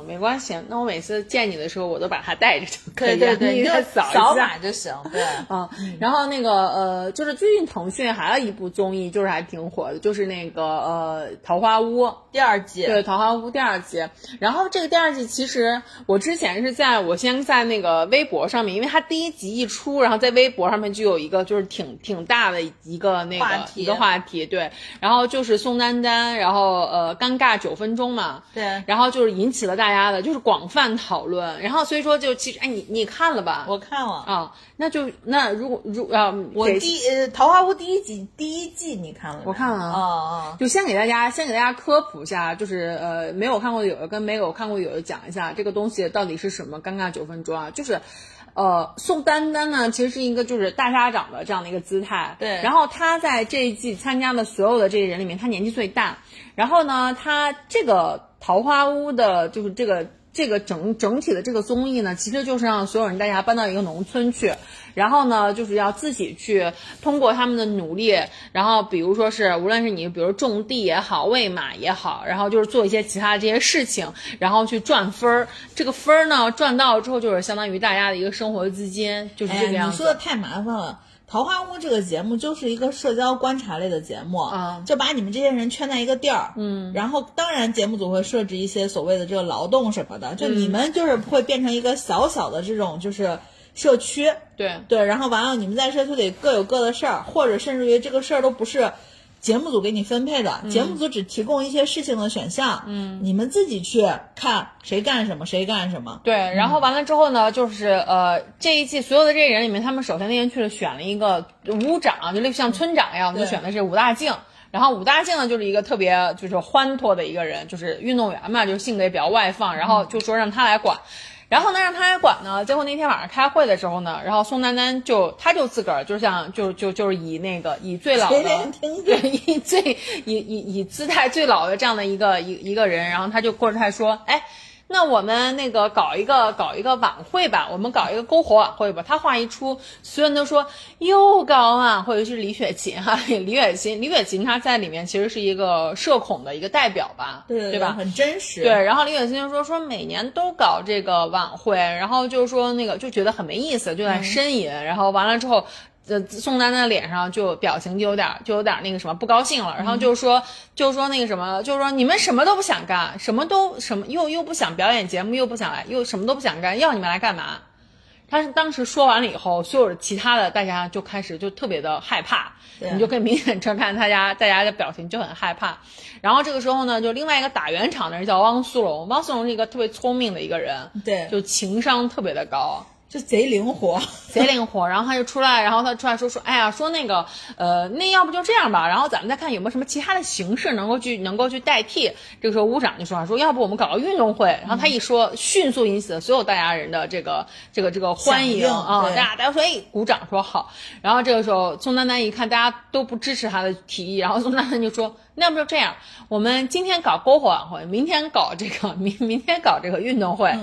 没关系，那我每次见你的时候，我都把它带着就可以，对对，你就扫码就行。对，嗯，然后那个呃，就是最近腾讯还有一部综艺，就是还挺火的，就是那个呃《桃花坞》第二季。对，《桃花坞》第二季。然后这个第二季，其实我之前是在我先在那个微博上面，因为它第一集一出，然后在微博上面就有一个就是挺挺大的一个那个一个话题，对。然后就是宋丹丹，然后呃尴尬九分钟嘛，对。然后就是。引起了大家的就是广泛讨论。然后所以说就其实哎，你你看了吧？我看了，啊，那就那如果如啊，我第呃《桃花坞》第一集第一季你看了？我看了啊啊，就先给大家先给大家科普一下，就是呃没有看过的有的跟没有看过的有的讲一下这个东西到底是什么。尴尬九分钟啊，就是。呃，宋丹丹呢，其实是一个就是大家长的这样的一个姿态，对然后她在这一季参加的所有的这些人里面，她年纪最大。然后呢，她这个桃花坞的，就是这个这个整整体的这个综艺呢，其实就是让所有人大家搬到一个农村去，然后呢，就是要自己去通过他们的努力，然后比如说是无论是你，比如种地也好，喂马也好，然后就是做一些其他这些事情，然后去赚分儿。这个分儿呢，赚到了之后，就是相当于大家的一个生活资金，就是，这个样子。你说的太麻烦了。《桃花坞》这个节目就是一个社交观察类的节目，啊。就把你们这些人圈在一个地儿，嗯，然后当然节目组会设置一些所谓的这个劳动什么的，就你们就是会变成一个小小的这种就是社区，对。对，然后完了你们在社区里各有各的事儿，或者甚至于这个事儿都不是节目组给你分配的，节目组只提供一些事情的选项，嗯，你们自己去看谁干什么，谁干什么，对，然后完了之后呢，就是呃，这一季所有的这些人里面，他们首先那天去了选了一个屋长，就类似像村长一样的，就选的是武大靖。然后武大靖呢，就是一个特别就是欢脱的一个人，就是运动员嘛，就是性格也比较外放，然后就说让他来管。然后呢，让他来管呢。结果那天晚上开会的时候呢，然后宋丹丹就他就自个儿就像就就就是以那个以最老的对 以最以以以姿态最老的这样的一个一一个人，然后他就过来说，哎。那我们那个搞一个搞一个晚会吧，我们搞一个篝火晚会吧。他话一出，所有人都说又搞晚会，尤其是李雪琴哈，李雪琴，李雪琴她在里面其实是一个社恐的一个代表吧，对对吧？很真实，对，然后李雪琴就说说每年都搞这个晚会，然后就说那个就觉得很没意思，就在呻吟，然后完了之后。呃，宋丹丹的脸上就表情就有点就有点那个什么不高兴了，然后就是说就是说那个什么，就是说你们什么都不想干，什么都什么又又不想表演节目，又不想来，又什么都不想干，要你们来干嘛？他是当时说完了以后，所有的其他的大家就开始就特别的害怕，你就可以明显地看大家大家的表情就很害怕。然后这个时候呢，就另外一个打圆场的人叫汪苏泷，汪苏泷是一个特别聪明的一个人，对，就情商特别的高。就贼灵活，贼灵活，然后他就出来，然后他出来说说，哎呀，说那个，呃，那要不就这样吧，然后咱们再看有没有什么其他的形式能够去能够去代替。这个时候屋长就说啊，说要不我们搞个运动会，然后他一说，迅速引起了所有大家人的这个这个这个欢迎啊，大对家大家说哎鼓掌说好，然后这个时候宋丹丹一看大家都不支持他的提议，然后宋丹丹就说。那要不就这样，我们今天搞篝火晚会，明天搞这个明明天搞这个运动会，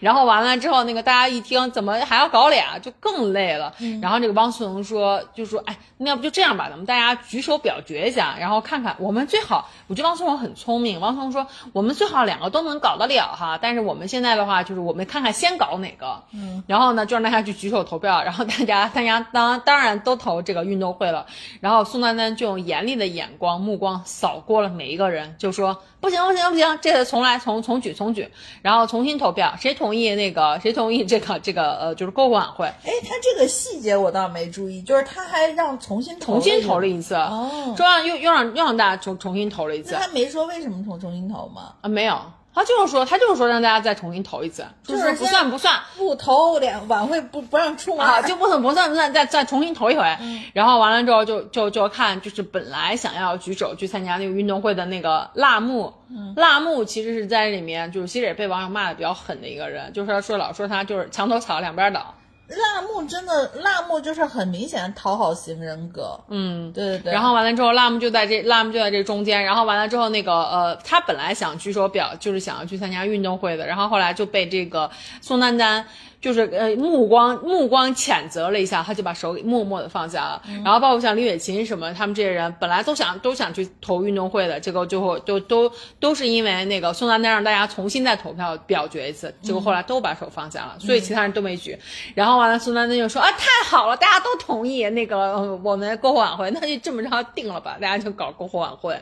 然后完了之后，那个大家一听怎么还要搞俩，就更累了。然后这个汪苏泷说，就说哎，那要不就这样吧，咱们大家举手表决一下，然后看看我们最好，我觉得汪苏泷很聪明，汪苏泷说我们最好两个都能搞得了哈，但是我们现在的话就是我们看看先搞哪个，嗯，然后呢就让大家去举手投票，然后大家大家当当然都投这个运动会了，然后宋丹丹就用严厉的眼光目光扫过了每一个人，就说不行不行不行，这次重来重重举重举，然后重新投票，谁同意那个谁同意这个这个呃就是篝火晚会，哎，他这个细节我倒没注意，就是他还让重新投重新投了一一次，哦。说让又又让又让大家重重新投了一次。那他没说为什么重重新投吗？啊没有，他就是说他就是说让大家再重新投一次，就是不算不算。不投两晚会不不让出门啊，就不算不算不算，再再重新投一回，然后完了之后就就就看，就是本来想要举手去参加那个运动会的那个辣木，辣木其实是在里面，就是其实也被网友骂的比较狠的一个人，就是说说老说他就是墙头草两边倒，辣木真的辣木就是很明显的讨好型人格，嗯，对对对，然后完了之后，辣木就在这，辣木就在这中间。然后完了之后，那个呃，他本来想据说表，就是想要去参加运动会的，然后后来就被这个宋丹丹就是呃目光目光谴责了一下，他就把手给默默的放下了。然后包括像李雪琴什么，他们这些人本来都想都想去投运动会的，结果最后都都都是因为那个宋丹丹让大家重新再投票表决一次，结果后来都把手放下了，所以其他人都没举。然后完了，宋丹丹就说啊，太好了，大家都同意那个、呃我们篝火晚会，那就这么着定了吧，大家就搞篝火晚会。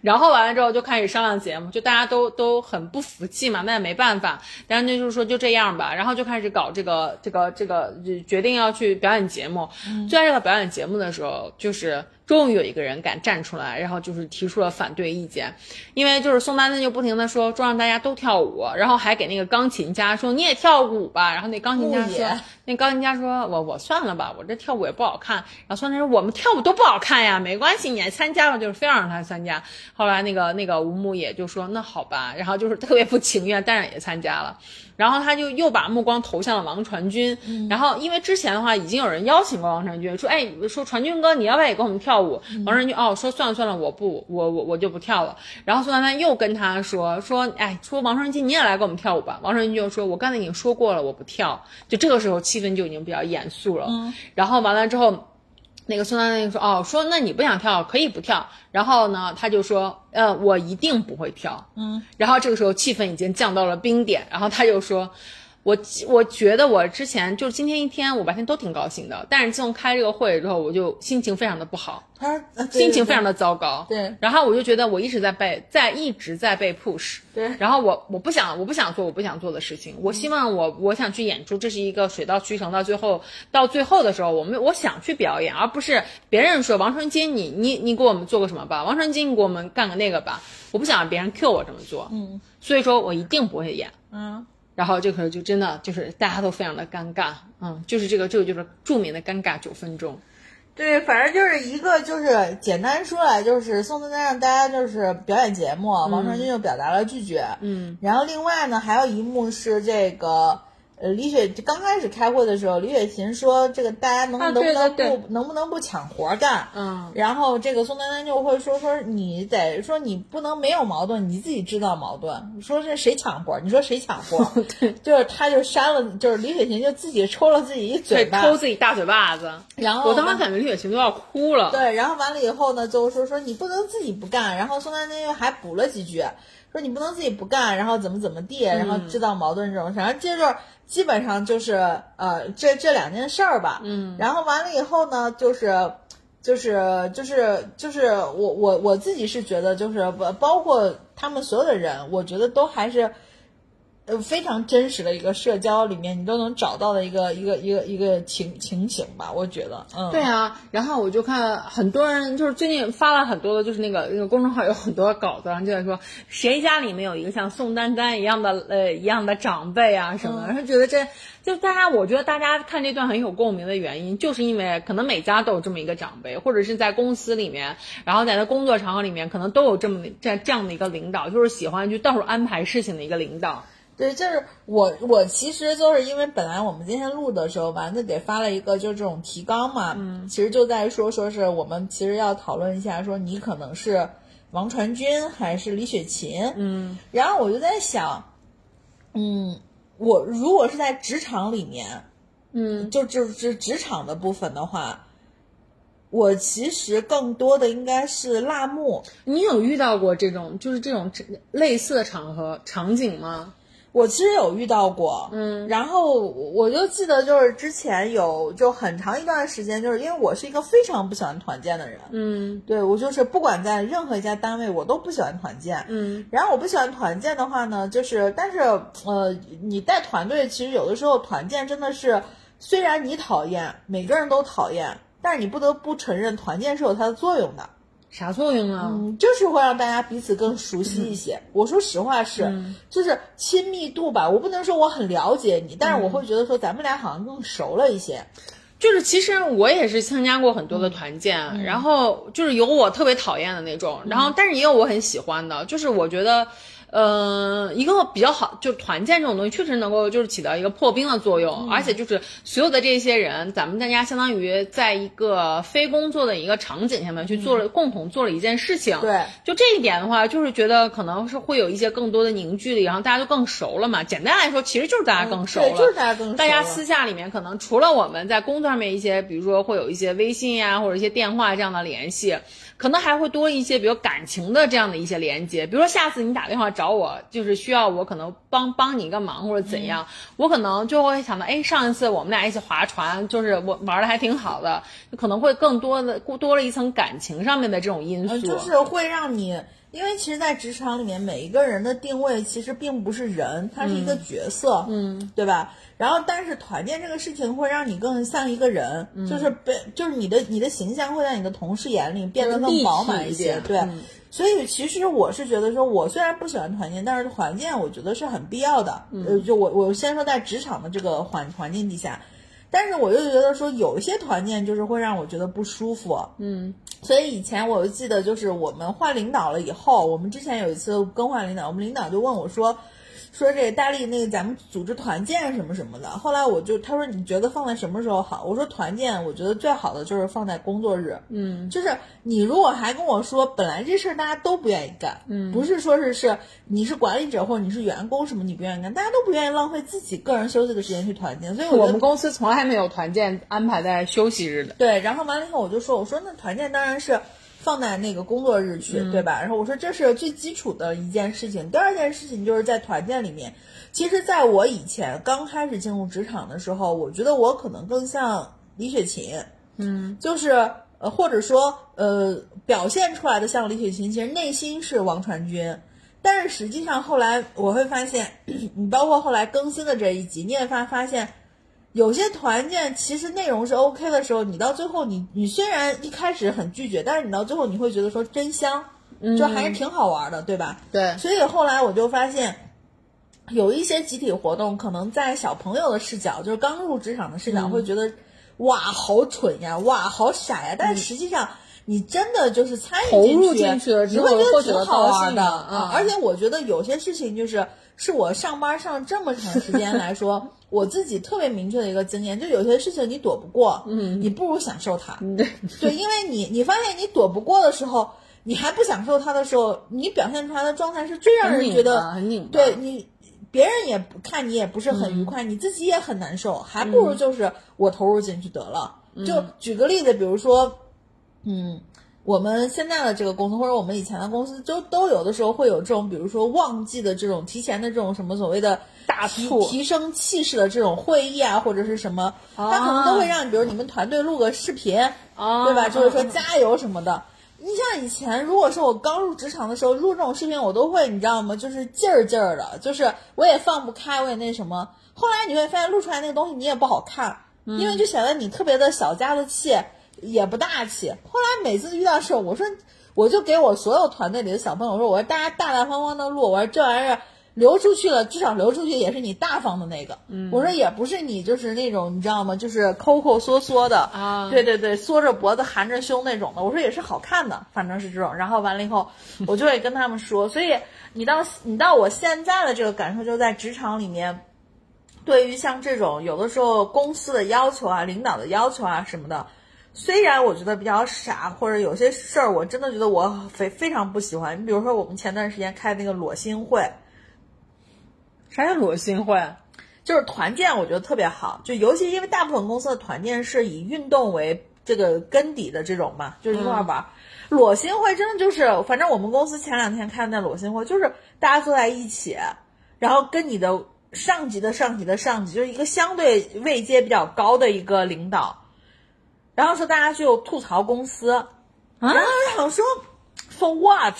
然后完了之后就开始商量节目，就大家都都很不服气嘛，那也没办法，但是那就是说就这样吧，然后就开始搞这个这个这个决定要去表演节目。就在这个表演节目的时候，就是终于有一个人敢站出来，然后就是提出了反对意见，因为就是宋丹丹就不停的说说让大家都跳舞，然后还给那个钢琴家说你也跳舞吧，然后那钢琴家说 那钢琴家说我我算了吧，我这跳舞也不好看，然后宋丹丹说我们跳舞都不好看呀，没关系，你参加了就是非要让他参加，后来那个那个吴牧野就说那好吧，然后就是特别不情愿，但是也参加了。然后他就又把目光投向了王传君，然后因为之前的话已经有人邀请过王传君，说哎说传君哥你要不要也跟我们跳舞？王传君哦说算了算了我不我我我就不跳了。然后宋丹丹又跟他说说哎说王传君你也来跟我们跳舞吧。王传君就说我刚才已经说过了我不跳。就这个时候气氛就已经比较严肃了。然后完了之后。那个宋丹丹就说：“哦，说那你不想跳可以不跳。”然后呢，他就说：“呃，我一定不会跳。”嗯，然后这个时候气氛已经降到了冰点，然后他就说。我我觉得我之前就是今天一天，我白天都挺高兴的，但是自从开这个会之后，我就心情非常的不好，他心情非常的糟糕。对，然后我就觉得我一直在被在一直在被 push。对，然后我我不想我不想做我不想做的事情，我希望我我想去演出，这是一个水到渠成，到最后到最后的时候，我们我想去表演，而不是别人说王传金你你你给我们做个什么吧，王传金你给我们干个那个吧，我不想让别人 cue 我这么做。嗯，所以说我一定不会演。嗯。然后这个就真的就是大家都非常的尴尬，嗯，就是这个这个就是著名的尴尬九分钟。对，反正就是一个就是简单说来就是宋丹丹让大家就是表演节目，王传君就表达了拒绝，嗯，然后另外呢还有一幕是这个。呃，李雪刚开始开会的时候，李雪琴说：“这个大家能能不能不能不能不抢活干？”嗯，然后这个宋丹丹就会说：“说你得说你不能没有矛盾，你自己制造矛盾。说这谁抢活？你说谁抢活？对，就是他就扇了，就是李雪琴就自己抽了自己一嘴巴，抽自己大嘴巴子。然后我当时感觉李雪琴都要哭了。对，然后完了以后呢，就说说你不能自己不干。然后宋丹丹又还补了几句，说你不能自己不干，然后怎么怎么地，然后制造矛盾这种。反正就是。基本上就是呃这这两件事儿吧，嗯，然后完了以后呢，就是就是就是就是我我我自己是觉得就是包括他们所有的人，我觉得都还是。呃，非常真实的一个社交里面，你都能找到的一个一个一个一个情情形吧？我觉得，嗯，对啊。然后我就看很多人，就是最近发了很多的，就是那个那个公众号有很多稿子，然后就在说谁家里面有一个像宋丹丹一样的呃一样的长辈啊什么，然后觉得这就大家，我觉得大家看这段很有共鸣的原因，就是因为可能每家都有这么一个长辈，或者是在公司里面，然后在他工作场合里面，可能都有这么这这样的一个领导，就是喜欢去到处安排事情的一个领导。对，就是我，我其实就是因为本来我们今天录的时候，丸子给发了一个就这种提纲嘛，嗯，其实就在说，说是我们其实要讨论一下，说你可能是王传君还是李雪琴，嗯，然后我就在想，嗯，我如果是在职场里面，嗯，就就是职场的部分的话，我其实更多的应该是辣目。你有遇到过这种就是这种类似的场合场景吗？我其实有遇到过，嗯，然后我就记得就是之前有就很长一段时间，就是因为我是一个非常不喜欢团建的人，嗯，对我就是不管在任何一家单位，我都不喜欢团建，嗯，然后我不喜欢团建的话呢，就是但是呃，你带团队其实有的时候团建真的是，虽然你讨厌，每个人都讨厌，但是你不得不承认团建是有它的作用的。啥作用啊？嗯，就是会让大家彼此更熟悉一些。我说实话是，就是亲密度吧。我不能说我很了解你，但是我会觉得说咱们俩好像更熟了一些。就是其实我也是参加过很多的团建，然后就是有我特别讨厌的那种，然后但是也有我很喜欢的，就是我觉得。呃，一个比较好，就是团建这种东西确实能够就是起到一个破冰的作用，而且就是所有的这些人，咱们大家相当于在一个非工作的一个场景下面去做了共同做了一件事情。对，就这一点的话，就是觉得可能是会有一些更多的凝聚力，然后大家就更熟了嘛。简单来说，其实就是大家更熟了，就是大家更熟。大家私下里面可能除了我们在工作上面一些，比如说会有一些微信呀或者一些电话这样的联系。可能还会多一些，比如感情的这样的一些连接，比如说下次你打电话找我，就是需要我可能帮帮你一个忙或者怎样，我可能就会想到，哎，上一次我们俩一起划船，就是我玩的还挺好的，可能会更多的多了一层感情上面的这种因素，就是会让你因为其实，在职场里面，每一个人的定位其实并不是人，他是一个角色，嗯，对吧？然后，但是团建这个事情会让你更像一个人，嗯就是被，就是你的你的形象会在你的同事眼里变得更饱满一些，对。所以，其实我是觉得说，我虽然不喜欢团建，但是团建我觉得是很必要的。嗯呃，就我我先说在职场的这个环环境底下，但是我又觉得说，有一些团建就是会让我觉得不舒服。嗯所以以前我就记得，就是我们换领导了以后，我们之前有一次更换领导，我们领导就问我说，说这个大力那个咱们组织团建什么什么的。后来我就他说你觉得放在什么时候好？我说团建，我觉得最好的就是放在工作日。嗯就是你如果还跟我说，本来这事儿大家都不愿意干，嗯，不是说是是你是管理者或者你是员工什么你不愿意干，大家都不愿意浪费自己个人休息的时间去团建，所以我我们公司从来没有团建安排在休息日的。对，然后完了以后我就说，我说那团建当然是放在那个工作日去，对吧？然后我说这是最基础的一件事情。第二件事情就是在团建里面，其实在我以前刚开始进入职场的时候，我觉得我可能更像李雪琴，嗯就是呃，或者说呃，表现出来的像李雪琴，其实内心是王传君。但是实际上后来我会发现，你包括后来更新的这一集，你也发发现，有些团建其实内容是 OK 的时候，你到最后你你虽然一开始很拒绝，但是你到最后你会觉得说真香，就还是挺好玩的，对吧？对，所以后来我就发现，有一些集体活动，可能在小朋友的视角，就是刚入职场的视角，会觉得、哇好蠢呀，哇好傻呀。但是实际上，你真的就是参与进进去了你会会觉得挺好高兴的啊嗯。而且我觉得有些事情就是，是我上班上这么长时间来说。我自己特别明确的一个经验，就有些事情你躲不过，嗯，你不如享受它，对，对，因为你你发现你躲不过的时候，你还不享受它的时候，你表现出来的状态是最让人觉得很拧，对你，别人也不看你也不是很愉快，你自己也很难受，还不如就是我投入进去得了。就举个例子，比如说，嗯，我们现在的这个公司或者我们以前的公司，就都有的时候会有这种，比如说旺季的这种提前的这种什么所谓的大提促提升气势的这种会议啊，或者是什么，他可能都会让你，比如你们团队录个视频，啊对吧？就是说嗯加油什么的。你像以前，如果说我刚入职场的时候录这种视频，我都会，你知道吗？就是劲儿劲儿的，就是我也放不开，我也那什么。后来你会发现，录出来那个东西你也不好看，因为就显得你特别的小家子气，也不大气。后来每次遇到事儿，我说我就给我所有团队里的小朋友说，我说大家大大方方的录，我说这玩意儿。流出去了，至少流出去也是你大方的那个。嗯，我说也不是你就是那种你知道吗？就是抠抠缩缩的啊对对对，缩着脖子含着胸那种的。我说也是好看的，反正是这种。然后完了以后，我就会跟他们说。所以你到你到我现在的这个感受，就在职场里面，对于像这种有的时候公司的要求啊、领导的要求啊什么的，虽然我觉得比较傻，或者有些事儿我真的觉得我非非常不喜欢。你比如说我们前段时间开那个裸心会。啥叫裸心会？就是团建，我觉得特别好，就尤其因为大部分公司的团建是以运动为这个根底的这种嘛，就是一块儿玩。裸心会真的就是，反正我们公司前两天开的那裸心会，就是大家坐在一起，然后跟你的上级的上级的上级，就是一个相对位阶比较高的一个领导，然后说大家就吐槽公司，啊然后我想说，for what？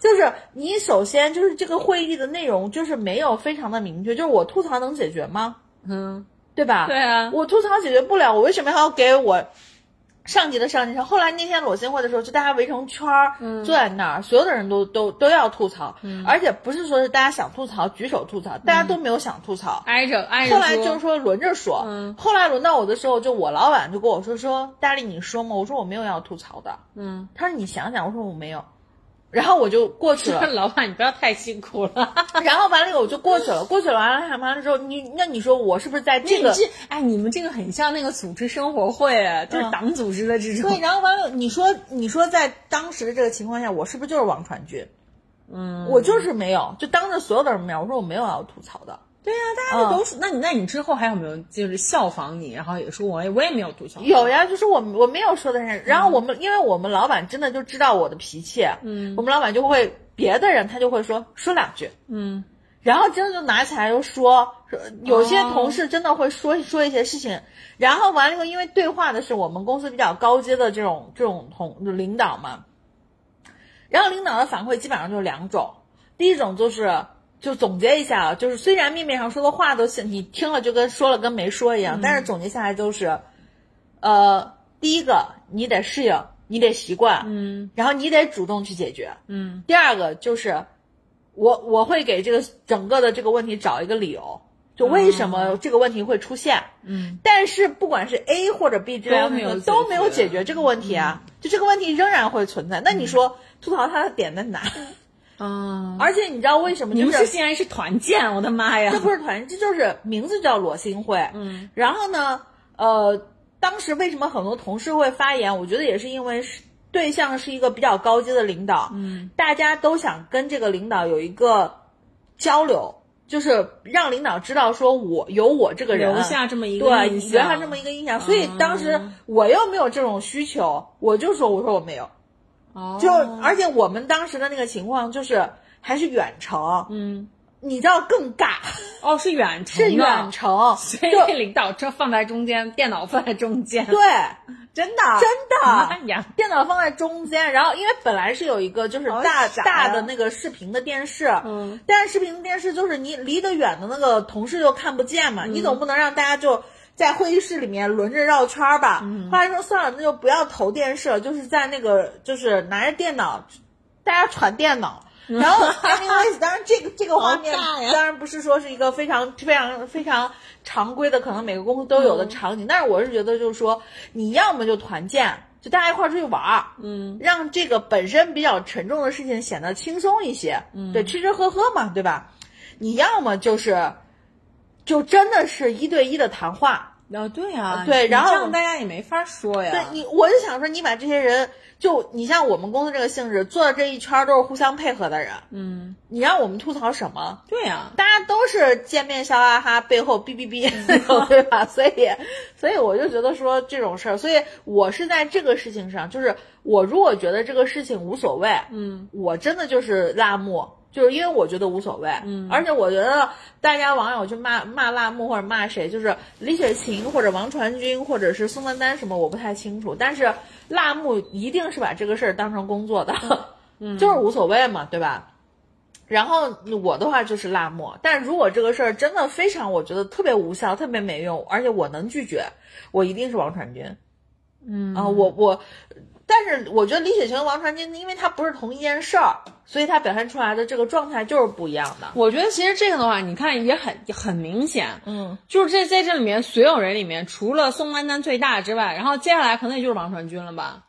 就是你首先就是这个会议的内容就是没有非常的明确，就是我吐槽能解决吗？嗯，对吧？对啊我吐槽解决不了，我为什么还要给我上级的上级上？后来那天裸心会的时候，就大家围成圈儿、坐在那儿，所有的人都都都要吐槽，而且不是说是大家想吐槽举手吐槽，大家都没有想吐槽。挨着挨着后来就是说轮着说，嗯后来轮到我的时候，就我老板就跟我说说，大力你说嘛，我说我没有要吐槽的，嗯，他说你想想，我说我没有，然后我就过去了，老板你不要太辛苦了。然后完了以后我就过去了，过去了完了完了之后，你那你说我是不是在这个哎，你们这个很像那个组织生活会，就是党组织的这种。对，然后完了，你说你说在当时的这个情况下，我是不是就是王传君？嗯，我就是没有，就当着所有的人面，我说我没有要吐槽的。对呀、大家都是，那你那你之后还有没有就是效仿你，然后也说我也我也没有吐槽。有呀，就是我我没有说的是，然后我们、因为我们老板真的就知道我的脾气，嗯。我们老板就会别的人他就会说说两句，嗯。然后真的就拿起来又说，说有些哦同事真的会说说一些事情，然后完了以后，因为对话的是我们公司比较高阶的这种这种同领导嘛，然后领导的反馈基本上就是两种，第一种就是就总结一下啊，就是虽然面面上说的话都像你听了就跟说了跟没说一样，但是总结下来就是，呃，第一个你得适应，你得习惯，嗯然后你得主动去解决。嗯第二个就是，我我会给这个整个的这个问题找一个理由，就为什么这个问题会出现。嗯，但是不管是 A 或者 B 这两都没有解个都没有决解决这个问题啊，就这个问题仍然会存在。那你说吐槽他的点在哪？啊，而且你知道为什么？你们就是竟然是团建，我的妈呀！这不是团，这就是名字叫裸心会。嗯，然后呢，呃，当时为什么很多同事会发言？我觉得也是因为是对象是一个比较高阶的领导，嗯，大家都想跟这个领导有一个交流，就是让领导知道说我有我这个人，留下这么一个对，印象留下这么一个印象。所以当时我又没有这种需求，我就说我说我没有，哦，就而且我们当时的那个情况就是还是远程，嗯，你知道更尬，哦，是远程，是远程，所以就领导车放在中间，电脑放在中间，对，真的？真的。电脑放在中间，然后因为本来是有一个就是好大大的那个视频的电视，嗯，但是视频的电视就是你离得远的那个同事就看不见嘛，你总不能让大家就在会议室里面轮着绕圈儿吧？后来说算了，那就不要投电视了，就是在那个就是拿着电脑，大家传电脑。然后 anyways，当然这个这个画面当然不是说是一个非常非常非常常规的，可能每个公司都有的场景，但是我是觉得就是说，你要么就团建，就大家一块儿出去玩儿，嗯，让这个本身比较沉重的事情显得轻松一些，嗯，对，吃吃喝喝嘛，对吧？你要么就是，就真的是一对一的谈话，哦，对呀，对然后这样大家也没法说呀，对你，我就想说，你把这些人，就你像我们公司这个性质，坐的这一圈儿都是互相配合的人，嗯，你让我们吐槽什么？对呀，大家都是见面笑哈哈，背后哔哔哔对吧？所以，所以我就觉得说这种事儿，所以我是在这个事情上，就是我如果觉得这个事情无所谓，嗯，我真的就是辣目，就是因为我觉得无所谓，嗯而且我觉得大家网友去骂骂辣目或者骂谁，就是李雪琴或者王传君或者是宋丹丹什么，我不太清楚，但是辣目一定是把这个事儿当成工作的，嗯就是无所谓嘛，对吧？然后我的话就是辣目，但如果这个事儿真的非常，我觉得特别无效、特别没用，而且我能拒绝，我一定是王传君。嗯啊、我我，但是我觉得李雪琴和王传君，因为他不是同一件事儿，所以他表现出来的这个状态就是不一样的。我觉得其实这个的话，你看也很也很明显，嗯，就是这在这里面所有人里面，除了宋丹丹最大之外，然后接下来可能也就是王传君了吧，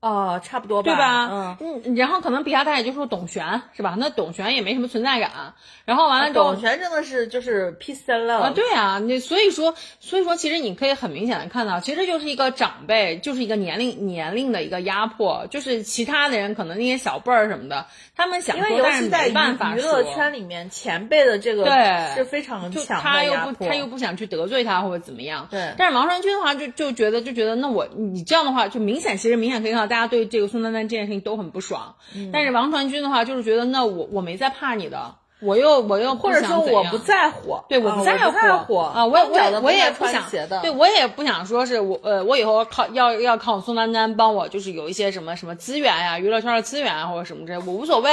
哦，差不多吧，对吧？嗯。嗯，然后可能比他大也就说董璇是吧？那董璇也没什么存在感，然后完了之后董璇真的是就是 peace and love，啊，对啊，那所以说，所以说，其实你可以很明显的看到，其实就是一个长辈，就是一个年龄年龄的一个压迫，就是其他的人可能那些小辈儿什么的，他们想因为说，但是尤其在办法娱乐圈里面，前辈的这个对是非常就强他又。不他又不想去得罪他或者怎么样，对但是王传君的话就就觉得就觉得那我你这样的话就明显其实明显可以看到大家对这个宋丹丹这件事情都很不爽，嗯但是王传君的话就是觉得那我我没在怕你的，我又我又或者说我不在乎，对，我啊不在乎啊，我也我也我也不想对我也不想说是我呃，我以后靠要要靠宋丹丹帮我，就是有一些什么什么资源呀，娱乐圈的资源啊或者什么之类，我无所谓。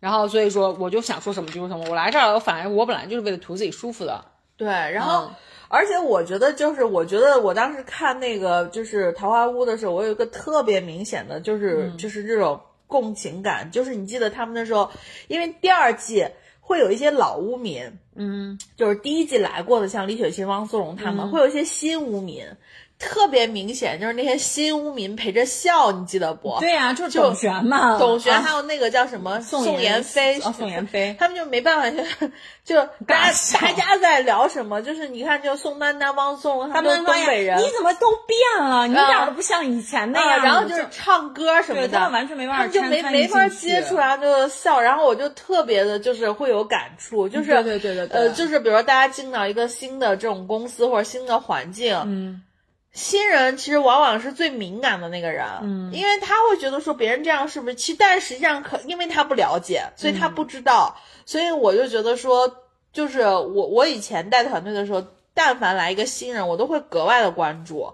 然后所以说我就想说什么就是什么，我来这儿，我反正我本来就是为了图自己舒服的。对，然后、嗯而且我觉得就是，我觉得我当时看那个就是《桃花坞》的时候，我有一个特别明显的，就是、嗯。就是这种共情感，就是你记得他们那时候，因为第二季会有一些老屋民，嗯，就是第一季来过的，像李雪琴、汪苏泷他们，会有一些新屋民，特别明显，就是那些新污民陪着笑，你记得不？对呀、就是董璇嘛，董璇，啊还有那个叫什么宋宋妍霏，哦宋妍霏他们就没办法，就就 大家大家在聊什么？就是你看，就宋丹丹、汪苏泷，他他们东北人，你怎么都变了？你一啊点都不像以前那啊，样子。然后就是唱歌什么的，他们完全没办法他们就没没法接触，然后就笑，然后我就特别的，就是会有感触，就是对对对对对呃，就是比如说大家进到一个新的这种公司或者新的环境，嗯，新人其实往往是最敏感的那个人，嗯因为他会觉得说别人这样是不是？其但实际上可，因为他不了解，所以他不知道，所以我就觉得说，就是我我以前带团队的时候，但凡来一个新人，我都会格外的关注。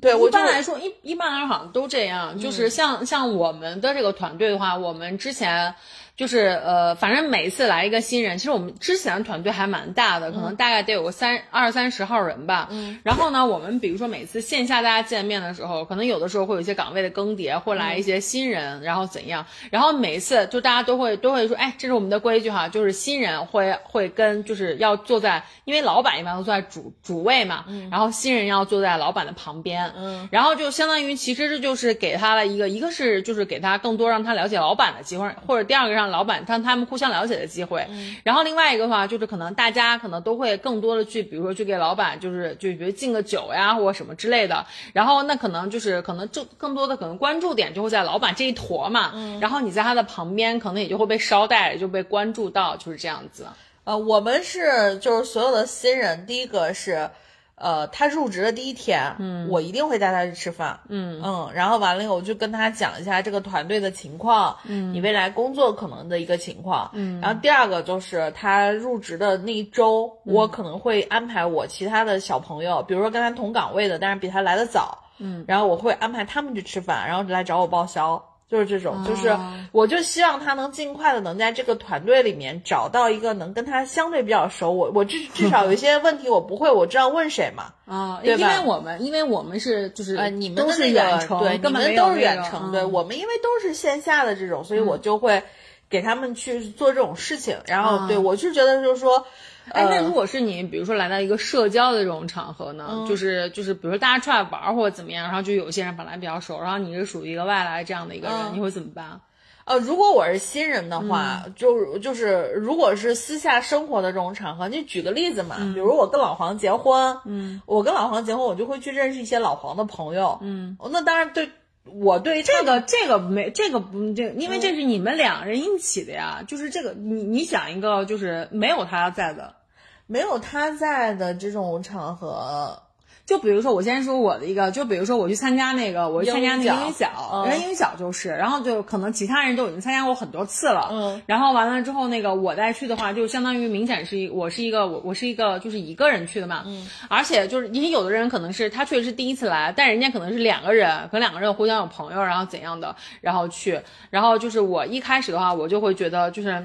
对我一般来说，一一般来说好像都这样，就是像像我们的这个团队的话，我们之前。就是呃，反正每次来一个新人，其实我们之前的团队还蛮大的，可能大概得有个三二三十号人吧。嗯。然后呢，我们比如说每次线下大家见面的时候，可能有的时候会有一些岗位的更迭，会来一些新人，然后怎样？然后每一次就大家都会都会说，哎，这是我们的规矩哈，就是新人会会跟就是要坐在，因为老板一般都坐在主主位嘛，然后新人要坐在老板的旁边。嗯。然后就相当于其实这就是给他了一个，一个是就是给他更多让他了解老板的机会，或者第二个让老板让他们互相了解的机会，然后另外一个的话就是可能大家可能都会更多的去，比如说去给老板就是就比如敬个酒呀或者什么之类的，然后那可能就是可能就更多的可能关注点就会在老板这一坨嘛，然后你在他的旁边可能也就会被捎带就被关注到，就是这样子。呃，我们是就是所有的新人，第一个是。呃，他入职的第一天，嗯，我一定会带他去吃饭，嗯。嗯，然后完了以后，我就跟他讲一下这个团队的情况，嗯，你未来工作可能的一个情况，嗯，然后第二个就是他入职的那一周，我可能会安排我其他的小朋友，比如说跟他同岗位的，但是比他来的早，嗯，然后我会安排他们去吃饭，然后来找我报销。就是这种，就是我就希望他能尽快的能在这个团队里面找到一个能跟他相对比较熟，我我至至少有一些问题我不会，我知道问谁嘛。啊，因为我们因为我们是就是呃你们都是远程，对，你们都是远程，对我们因为都是线下的这种，所以我就会给他们去做这种事情，然后对我是觉得就是说。哎，那如果是你，比如说来到一个社交的这种场合呢，就是就是，比如说大家出来玩或者怎么样，然后就有些人本来比较熟，然后你是属于一个外来这样的一个人，你会怎么办？呃，如果我是新人的话，就就是如果是私下生活的这种场合，你举个例子嘛，比如我跟老黄结婚，嗯，我跟老黄结婚，我就会去认识一些老黄的朋友，嗯，那当然对。我对这个这个没这个不这，因为这是你们两人一起的呀，就是这个你你想一个就是没有他在的，没有他在的这种场合。就比如说，我先说我的一个，就比如说我去参加那个，我去参加那个英语角，人英语角就是，然后就可能其他人都已经参加过很多次了，嗯，然后完了之后，那个我再去的话，就相当于明显是一，我是一个我我是一个就是一个人去的嘛，嗯，而且就是因为有的人可能是他确实是第一次来，但人家可能是两个人，可能两个人互相有朋友，然后怎样的，然后去，然后就是我一开始的话，我就会觉得就是。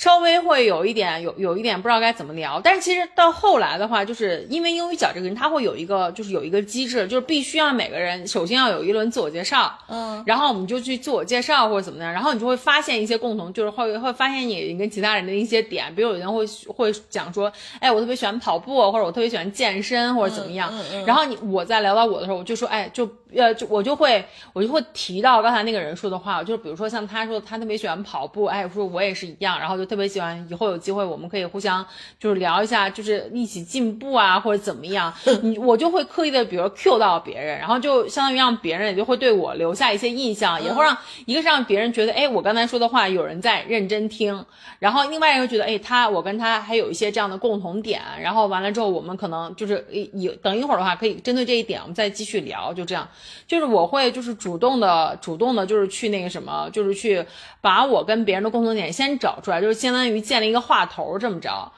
稍微会有一点有有一点不知道该怎么聊，但是其实到后来的话，就是因为英语角这个人，他会有一个就是有一个机制，就是必须要每个人首先要有一轮自我介绍，嗯，然后我们就去自我介绍或者怎么样，然后你就会发现一些共同，就是会会发现你跟其他人的一些点，比如有人会会讲说，哎，我特别喜欢跑步，或者我特别喜欢健身或者怎么样，然后你我在聊到我的时候，我就说，哎，就。呃，就我就会我就会提到刚才那个人说的话，就是比如说像他说他特别喜欢跑步，哎，说我也是一样，然后就特别喜欢，以后有机会我们可以互相就是聊一下，就是一起进步啊或者怎么样，你我就会刻意的比如 Q 到别人，然后就相当于让别人也就会对我留下一些印象，也会让一个是让别人觉得，哎，我刚才说的话有人在认真听，然后另外一个觉得，哎，他我跟他还有一些这样的共同点，然后完了之后我们可能就是一等一会儿的话可以针对这一点我们再继续聊，就这样。就是我会就是主动的主动的，就是去那个什么，就是去把我跟别人的共同点先找出来，就是相当于建了一个话头这么着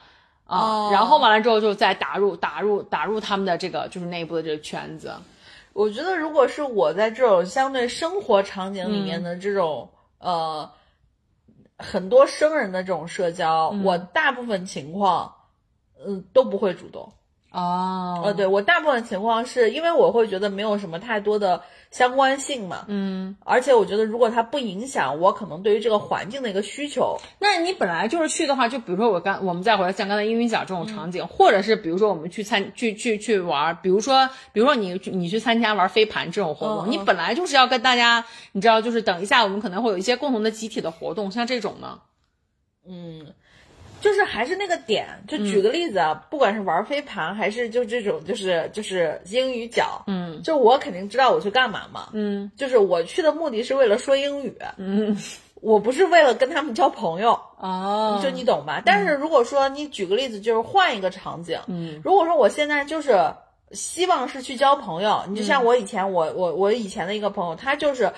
啊，然后完了之后就再打入打入打入他们的这个就是内部的这个圈子。我觉得如果是我在这种相对生活场景里面的这种呃很多生人的这种社交，我大部分情况嗯都不会主动。哦，呃，对我大部分情况是因为我会觉得没有什么太多的相关性嘛，嗯，而且我觉得如果它不影响我可能对于这个环境的一个需求，那你本来就是去的话，就比如说我刚我们再回来像刚才英语角这种场景，或者是比如说我们去参去去去玩，比如说比如说你你去参加玩飞盘这种活动，你本来就是要跟大家，你知道，就是等一下我们可能会有一些共同的集体的活动，像这种呢，嗯。就是还是那个点，就举个例子啊，不管是玩飞盘还是就这种，就是就是英语角，嗯，就我肯定知道我去干嘛嘛，嗯，就是我去的目的是为了说英语，嗯，我不是为了跟他们交朋友，哦，就你懂吧？但是如果说你举个例子，就是换一个场景，嗯，如果说我现在就是希望是去交朋友，你就像我以前我我我以前的一个朋友，他就是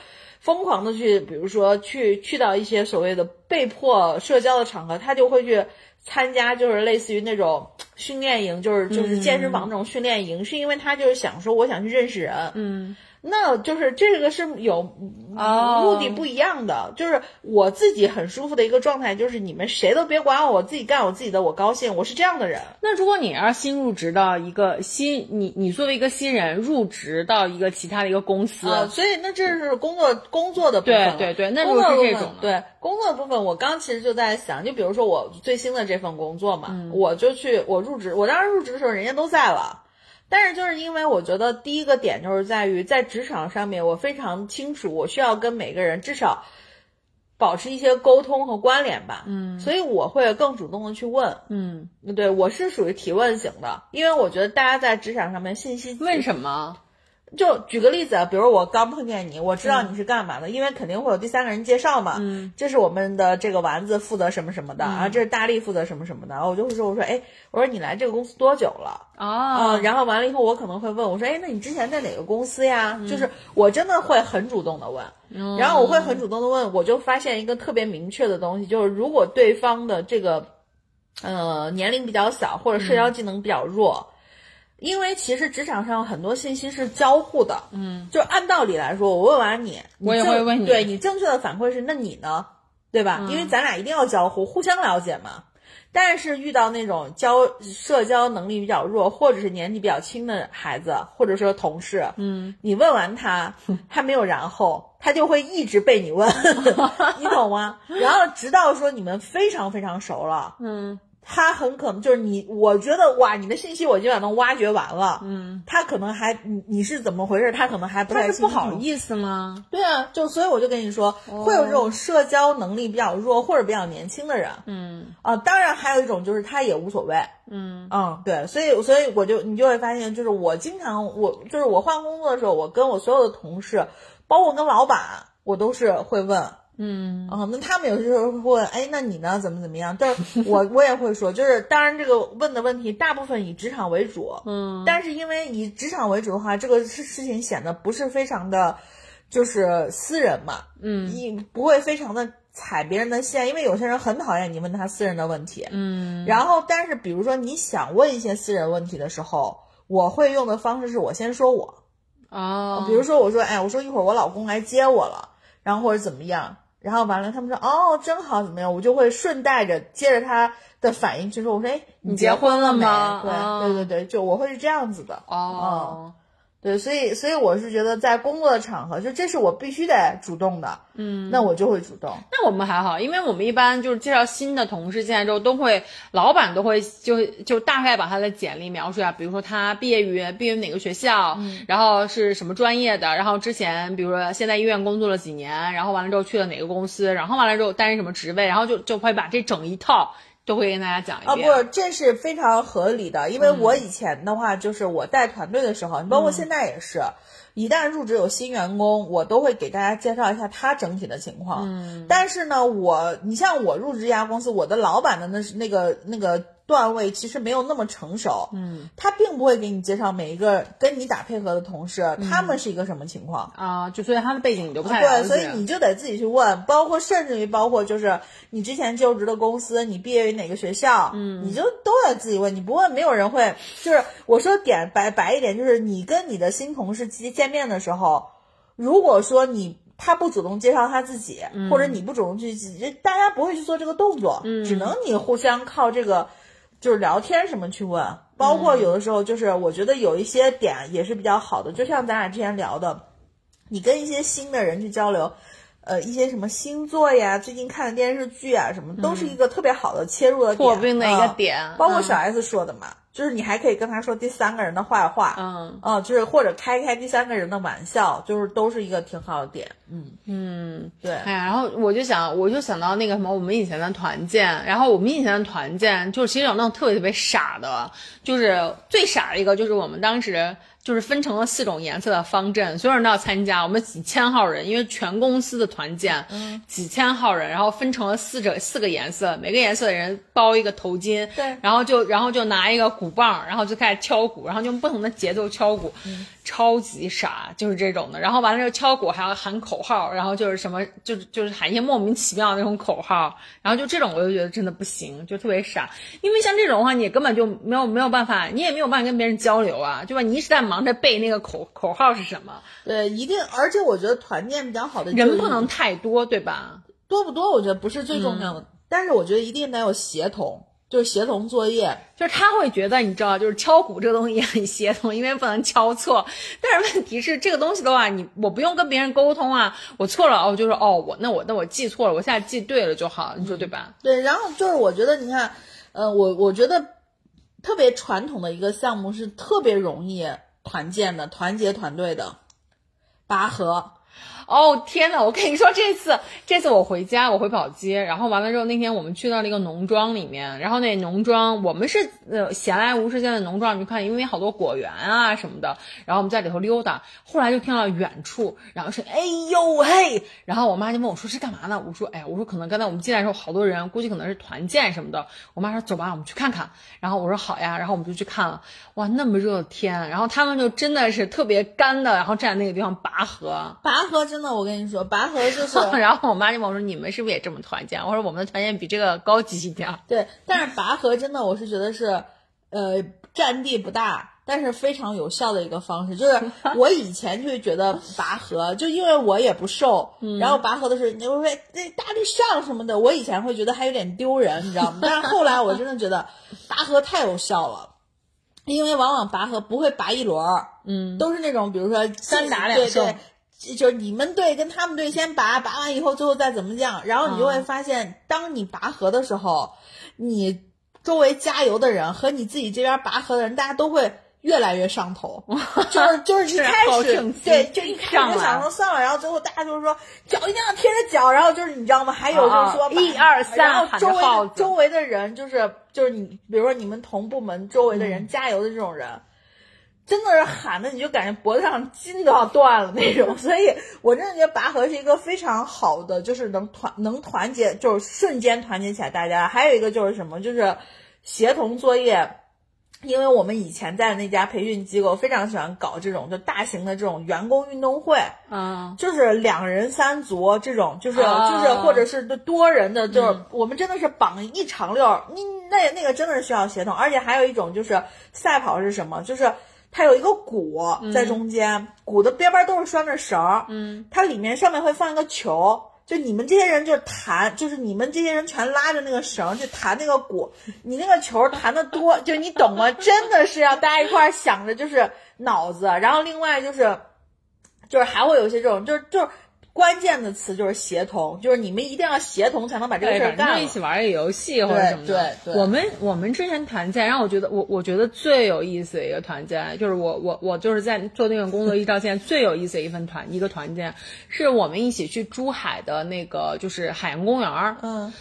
疯狂的去，比如说去去到一些所谓的被迫社交的场合，他就会去。参加就是类似于那种训练营，就是就是健身房那种训练营，是因为他就是想说我想去认识人，嗯，那就是这个是有哦目的不一样的，就是我自己很舒服的一个状态，就是你们谁都别管我，我自己干我自己的，我高兴，我是这样的人。那如果你要是新入职到一个新，你你作为一个新人入职到一个其他的一个公司，啊，所以那这是工作工作的部分对对对那如果是这种呢对工作的部分，我刚其实就在想，就比如说我最新的这份工作嘛，嗯我就去我入职，我当时入职的时候人家都在了。但是就是因为我觉得第一个点就是在于在职场上面，我非常清楚我需要跟每个人至少保持一些沟通和关联吧，嗯，所以我会更主动的去问，嗯，对我是属于提问型的，因为我觉得大家在职场上面信息为什么？就举个例子啊，比如我刚碰见你，我知道你是干嘛的，因为肯定会有第三个人介绍嘛。嗯，这是我们的这个丸子负责什么什么的、啊，这是大力负责什么什么的，我就会说，我说，哎，我说你来这个公司多久了？啊、哦，然后完了以后，我可能会问我说，哎，那你之前在哪个公司呀？就是我真的会很主动的问，然后我会很主动的问，我就发现一个特别明确的东西，就是如果对方的这个呃年龄比较小，或者社交技能比较弱。因为其实职场上很多信息是交互的，嗯，就按道理来说，我问完你，你我也会问你对你正确的反馈是，那你呢，对吧？因为咱俩一定要交互，互相了解嘛。但是遇到那种交社交能力比较弱，或者是年纪比较轻的孩子，或者说同事，嗯，你问完他，他没有然后，他就会一直被你问，你懂吗？然后直到说你们非常非常熟了，嗯他很可能就是你，我觉得哇，你的信息我基本上都挖掘完了，嗯，他可能还你你是怎么回事，他可能还不他太清楚。是不好意思吗？对啊，就所以我就跟你说，会有这种社交能力比较弱或者比较年轻的人，嗯。啊，当然还有一种就是他也无所谓，嗯。嗯，对，所以所以我就你就会发现，就是我经常我就是我换工作的时候，我跟我所有的同事，包括跟老板，我都是会问，嗯。啊、那他们有时候会问，哎，那你呢？怎么怎么样？但是我我也会说，就是当然这个问的问题大部分以职场为主，嗯，但是因为以职场为主的话，这个事事情显得不是非常的，就是私人嘛，嗯。你不会非常的踩别人的线，因为有些人很讨厌你问他私人的问题，嗯。然后但是比如说你想问一些私人问题的时候，我会用的方式是我先说我，哦，比如说我说，哎，我说一会儿我老公来接我了，然后或者怎么样，然后完了他们说，哦，真好，怎么样，我就会顺带着接着他的反应去说，我说，哎，你结婚了？吗？对、哦对对对，就我会是这样子的，哦，对，所以所以我是觉得在工作的场合，就这是我必须得主动的，嗯，那我就会主动。那我们还好，因为我们一般就是介绍新的同事进来之后，都会老板都会就就大概把他的简历描述一下，比如说他毕业于毕业于哪个学校，然后是什么专业的，然后之前比如说现在医院工作了几年，然后完了之后去了哪个公司，然后完了之后担任什么职位，然后就就会把这整一套都会跟大家讲一啊，遍。不，这是非常合理的，因为我以前的话，就是我带团队的时候，你包括现在也是，一旦入职有新员工，我都会给大家介绍一下他整体的情况。嗯，但是呢，我你像我入职一家公司，我的老板的那是那个那个段位其实没有那么成熟，嗯，他并不会给你介绍每一个跟你打配合的同事，他们是一个什么情况。啊，就所以他的背景你就不太了对，所以你就得自己去问，包括甚至于包括就是你之前就职的公司，你毕业于哪个学校，嗯，你就都得自己问，你不问没有人会。就是我说点白白一点，就是你跟你的新同事见见面的时候，如果说你他不主动介绍他自己，或者你不主动去，大家不会去做这个动作，嗯，只能你互相靠这个就是聊天什么去问。包括有的时候就是我觉得有一些点也是比较好的，就像咱俩之前聊的。你跟一些新的人去交流，呃，一些什么星座呀，最近看的电视剧啊，什么都是一个特别好的切入的点，破冰的一个啊点嗯包括小 S 说的嘛，就是你还可以跟他说第三个人的坏话，嗯。哦，就是或者开开第三个人的玩笑，就是都是一个挺好的点，嗯。嗯。对，哎呀，然后我就想，我就想到那个什么，我们以前的团建，然后我们以前的团建，就是其实有那种特别特别傻的，就是最傻的一个，就是我们当时就是分成了四种颜色的方阵，所有人都要参加，我们几千号人，因为全公司的团建，嗯几千号人，然后分成了四个四个颜色，每个颜色的人包一个头巾，对然后就然后就拿一个鼓鼓棒，然后就开始敲鼓，然后用不同的节奏敲鼓，超级傻，就是这种的。然后完了之后敲鼓还要喊口号，然后就是什么，就是就是喊一些莫名其妙的那种口号，然后就这种我就觉得真的不行，就特别傻。因为像这种的话，你根本就没有没有办法，你也没有办法跟别人交流啊，对吧？你一直在忙着背那个口口号是什么，对，一定，而且我觉得团建比较好的人不能太多，对吧？多不多，我觉得不是最重要的，但是我觉得一定得有协同，就是协同作业。就是他会觉得，你知道，就是敲鼓这个东西也很协同，因为不能敲错。但是问题是，这个东西的话，你我不用跟别人沟通啊，我错了哦，就是哦，我那我那我记错了，我现在记对了就好，你说对吧？对，然后就是我觉得，你看，呃，我我觉得特别传统的一个项目是特别容易团建的，团结团队的拔河。哦天呐，我跟你说，这次这次我回家，我回宝鸡，然后完了之后，那天我们去到了一个农庄里面，然后那农庄我们是呃闲来无事在那农庄去看，因为好多果园啊什么的，然后我们在里头溜达，后来就听到远处，然后是哎呦嘿，然后我妈就问我说是干嘛呢？我说哎呀，我说可能刚才我们进来的时候好多人，估计可能是团建什么的。我妈说走吧，我们去看看。然后我说好呀，然后我们就去看了，哇，那么热的天，然后他们就真的是特别干的，然后站在那个地方拔河，拔河。真的，我跟你说，拔河就是。然后我妈就问我说：“你们是不是也这么团建？”我说：“我们的团建比这个高级一点。”对，但是拔河真的，我是觉得是，呃，占地不大，但是非常有效的一个方式。就是 我以前就觉得拔河，就因为我也不瘦，然后拔河的时候，你就说那大力上什么的，我以前会觉得还有点丢人，你知道吗？但是后来我真的觉得 拔河太有效了，因为往往拔河不会拔一轮儿，嗯，都是那种比如说三打两胜。就是你们队跟他们队先拔，拔完以后最后再怎么样，然后你就会发现，当你拔河的时候，你周围加油的人和你自己这边拔河的人，大家都会越来越上头。就是就是一开始对，就一开始就想说算了，然后最后大家就是说脚一定要贴着脚，然后就是你知道吗？还有就是说一二三，然后周围周围的人就是就是你，比如说你们同部门周围的人加油的这种人。真的是喊的，你就感觉脖子上筋都要断了那种，所以我真的觉得拔河是一个非常好的，就是能团能团结，就是瞬间团结起来大家。还有一个就是什么，就是协同作业，因为我们以前在那家培训机构非常喜欢搞这种就大型的这种员工运动会，嗯，就是两人三足这种，就是就是或者是多人的，就是我们真的是绑一长溜，你那那个真的是需要协同，而且还有一种就是赛跑是什么，就是。它有一个鼓在中间，鼓的边边都是拴着绳儿。嗯，它里面上面会放一个球，就你们这些人就弹，就是你们这些人全拉着那个绳去弹那个鼓。你那个球弹的多，就你懂吗？真的是要大家一块想着就是脑子，然后另外就是，就是还会有一些这种，就是就是。关键的词就是协同，就是你们一定要协同才能把这个事儿干了。一起玩一个游戏或者什么的。对对。我们我们之前团建，让我觉得我我觉得最有意思的一个团建，就是我我我就是在做那个工作一到现在最有意思的一份团一个团建，是我们一起去珠海的那个就是海洋公园儿。嗯。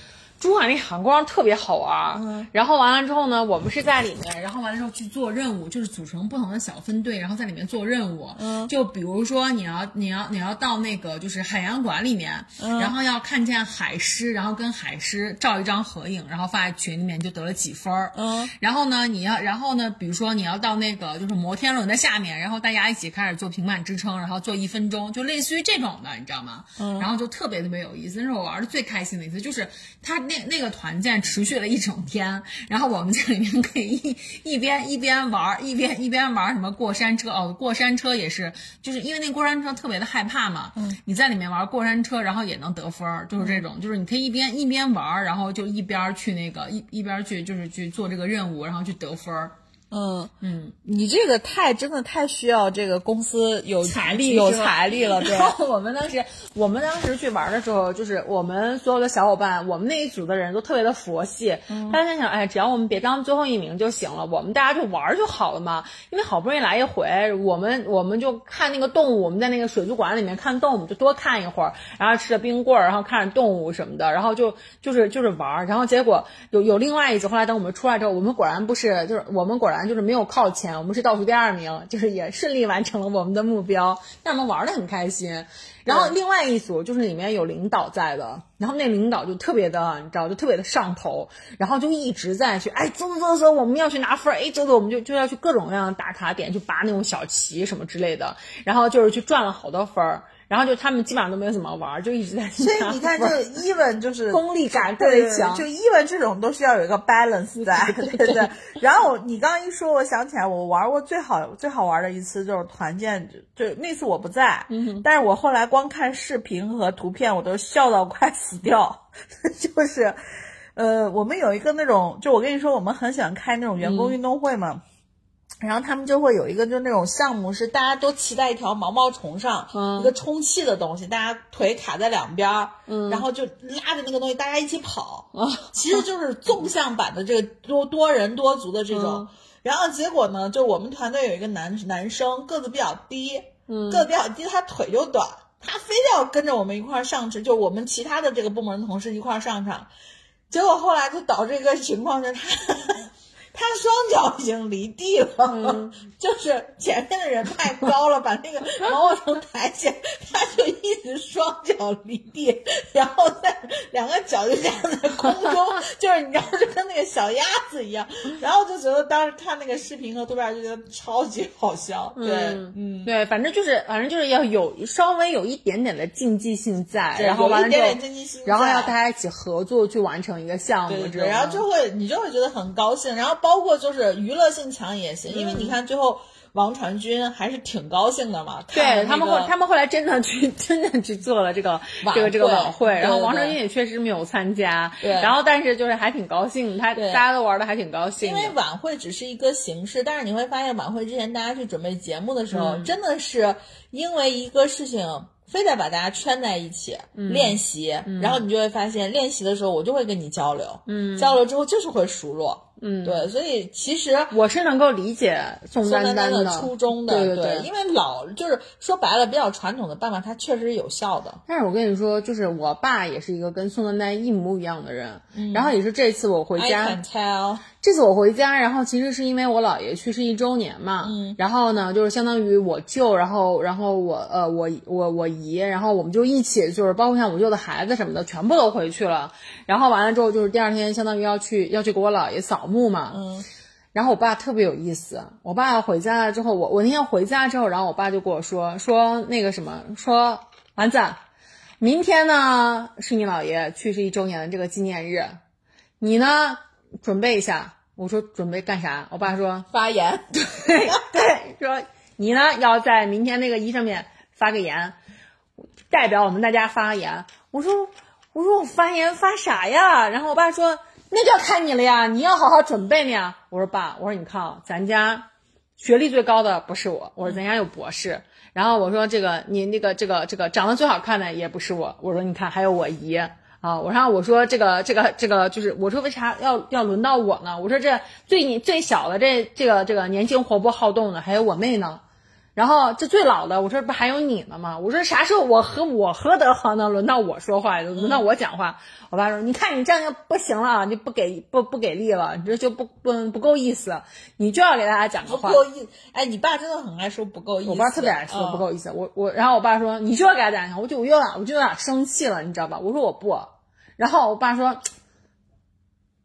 珠海那海光特别好玩，然后完了之后呢，我们是在里面，然后完了之后去做任务，就是组成不同的小分队，然后在里面做任务。嗯，就比如说你要你要你要到那个就是海洋馆里面，然后要看见海狮，然后跟海狮照一张合影，然后发在群里面就得了几分儿。嗯，然后呢，你要然后呢，比如说你要到那个就是摩天轮的下面，然后大家一起开始做平板支撑，然后做一分钟，就类似于这种的，你知道吗？嗯，然后就特别特别有意思，那是我玩的最开心的一次，就是他那那那个团建。持续了一整天，然后我们在里面可以一一边一边玩，一边一边玩什么过山车哦，过山车也是，就是因为那过山车特别的害怕嘛，嗯，你在里面玩过山车，然后也能得分儿，就是这种，就是你可以一边一边玩，然后就一边去那个一一边去就是去做这个任务，然后去得分儿。嗯嗯，你这个太真的太需要这个公司有财力有财力了。然后我们当时 我们当时去玩的时候，就是我们所有的小伙伴，我们那一组的人都特别的佛系。大家想，哎，只要我们别当最后一名就行了，我们大家就玩就好了嘛。因为好不容易来一回，我们我们就看那个动物，我们在那个水族馆里面看动物，就多看一会儿，然后吃着冰棍儿，然后看着动物什么的，然后就就是就是玩。然后结果有有另外一组，后来等我们出来之后，我们果然不是，就是我们果然。正就是没有靠前，我们是倒数第二名，就是也顺利完成了我们的目标，让我们玩的很开心。然后另外一组就是里面有领导在的，然后那领导就特别的，你知道，就特别的上头，然后就一直在去，哎，走走走走，我们要去拿分儿，哎，走走，我们就就要去各种各样的打卡点，去拔那种小旗什么之类的，然后就是去赚了好多分儿。然后就他们基本上都没有怎么玩，就一直在。所以你看，这 even 就是功利感特别强，就 even 这种都是要有一个 balance 在，对对对。然后你刚刚一说，我想起来，我玩过最好最好玩的一次就是团建，就那次我不在，但是我后来光看视频和图片，我都笑到快死掉。就是，呃，我们有一个那种，就我跟你说，我们很喜欢开那种员工运动会嘛。然后他们就会有一个，就那种项目是大家都骑在一条毛毛虫上，一个充气的东西，大家腿卡在两边儿，然后就拉着那个东西，大家一起跑。其实就是纵向版的这个多多人多足的这种。然后结果呢，就我们团队有一个男男生个子比较低，个子比较低，他腿就短，他非要跟着我们一块儿上去，就我们其他的这个部门同事一块儿上场。结果后来就导致一个情况是他。他双脚已经离地了，就是前面的人太高了，把那个毛毛虫抬起来，他就一直双脚离地，然后在两个脚就这样在空中，就是你知道，就跟那个小鸭子一样，然后就觉得当时看那个视频和图片就觉得超级好笑。对，嗯，对，反正就是反正就是要有稍微有一点点的竞技性在，然后完了之后，然后要大家一起合作去完成一个项目，对，然后就会你就会觉得很高兴，然后。包括就是娱乐性强也行，因为你看最后王传君还是挺高兴的嘛。对他们后他们后来真的去 真的去做了这个这个这个晚会，然后王传君也确实没有参加。对，然后但是就是还挺高兴，他大家都玩的还挺高兴。因为晚会只是一个形式，但是你会发现晚会之前大家去准备节目的时候，真的是因为一个事情。非得把大家圈在一起练习，然后你就会发现，练习的时候我就会跟你交流，交流之后就是会熟络。嗯，对，所以其实我是能够理解宋丹丹的初衷的，对对对，因为老就是说白了，比较传统的办法，它确实是有效的。但是我跟你说，就是我爸也是一个跟宋丹丹一模一样的人，然后也是这次我回家，这次我回家，然后其实是因为我姥爷去世一周年嘛，嗯，然后呢，就是相当于我舅，然后然后我呃我我我姨，然后我们就一起，就是包括像我舅的孩子什么的，全部都回去了，然后完了之后，就是第二天相当于要去要去给我姥爷扫墓。嘛，嗯，然后我爸特别有意思。我爸回家了之后，我我那天回家之后，然后我爸就跟我说说那个什么，说丸子，明天呢是你姥爷去世一周年的这个纪念日，你呢准备一下。我说准备干啥？我爸说发言，对对，说你呢要在明天那个一上面发个言，代表我们大家发言。我说我说我发言发啥呀？然后我爸说。那就要看你了呀，你要好好准备呢。我说爸，我说你看啊，咱家学历最高的不是我，我说咱家有博士。然后我说这个你那个这个这个长得最好看的也不是我，我说你看还有我姨啊。我说我说这个这个这个就是我说为啥要要轮到我呢？我说这最最小的这这个这个年轻活泼好动的还有我妹呢。然后这最老的，我说不还有你呢吗？我说啥时候我和我何德何能轮到我说话，轮到我讲话？我爸说，你看你这样就不行了，你不给不不给力了，你这就不不不够意思，你就要给大家讲个话。不够意，哎，你爸真的很爱说不够意思。我爸特别爱说不够意思。我我，然后我爸说，你就要给他讲讲，我就我有点我就有点生气了，你知道吧？我说我不，然后我爸说，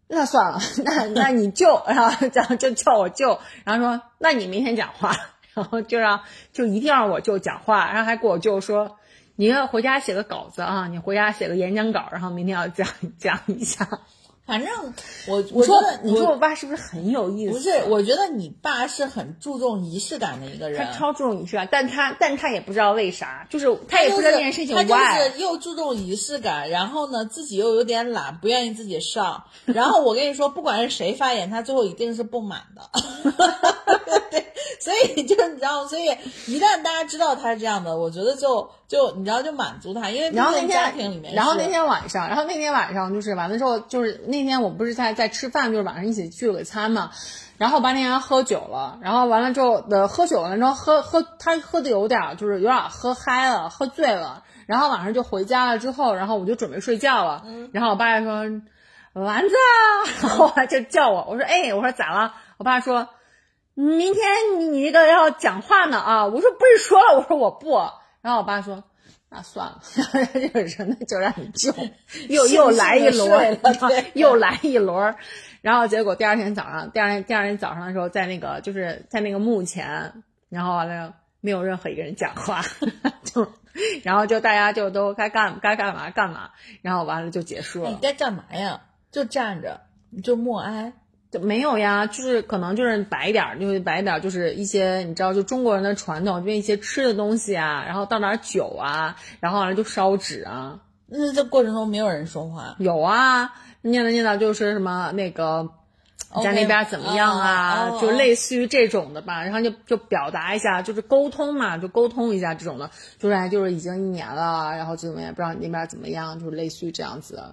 那算了，那那你舅然后这样就叫我舅，然后说，那你明天讲话。然后就让就一定让我舅讲话，然后还跟我舅说，你要回家写个稿子啊，你回家写个演讲稿，然后明天要讲讲一下。反正我我说你说我爸是不是很有意思？不是，我觉得你爸是很注重仪式感的一个人。他超注重仪式感，但他但他也不知道为啥，就是他也不知道这件事情。他就是又注重仪式感，然后呢自己又有点懒，不愿意自己上。然后我跟你说，不管是谁发言，他最后一定是不满的。对，所以就你知道，所以一旦大家知道他是这样的，我觉得就就你知道就满足他，因为然后那天家庭里面，然后那天晚上，然后那天晚上就是完了之后，就是那天我们不是在在吃饭，就是晚上一起聚了个餐嘛，然后白天还喝酒了，然后完了之后呃喝酒了，之后喝喝他喝的有点就是有点喝嗨了，喝醉了，然后晚上就回家了之后，然后我就准备睡觉了，然后我爸说丸子，然后就叫我，我说哎，我说咋了？我爸说。明天你你那个要讲话呢啊！我说不是说了，我说我不。然后我爸说。那算了，这个人那就让你救，又又来一轮，又来一轮，然后结果第二天早上，第二天第二天早上的时候，在那个就是在那个墓前，然后完了没有任何一个人讲话，就然后就大家就都该干该干嘛干嘛，然后完了就结束了。你该干嘛呀？就站着，就默哀。就没有呀，就是可能就是摆点儿，就是摆点儿，就是一些你知道，就中国人的传统，就一些吃的东西啊，然后倒点酒啊，然后完了就烧纸啊。那这过程中没有人说话？有啊，念叨念叨就是什么那个在那边怎么样啊，就类似于这种的吧。然后就就表达一下，就是沟通嘛，就沟通一下这种的，就是就是已经一年了，然后就怎么样，不知道你那边怎么样，就是类似于这样子。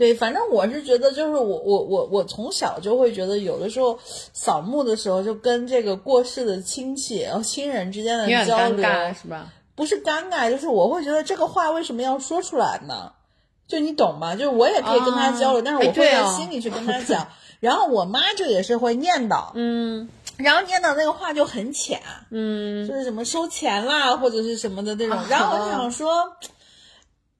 对，反正我是觉得，就是我我我我从小就会觉得，有的时候扫墓的时候，就跟这个过世的亲戚、亲人之间的交流，是吧？不是尴尬，就是我会觉得这个话为什么要说出来呢？就你懂吗？就是我也可以跟他交流，但是我会在心里去跟他讲。然后我妈就也是会念叨，嗯，然后念叨那个话就很浅，嗯，就是什么收钱啦或者是什么的那种。然后我就想说，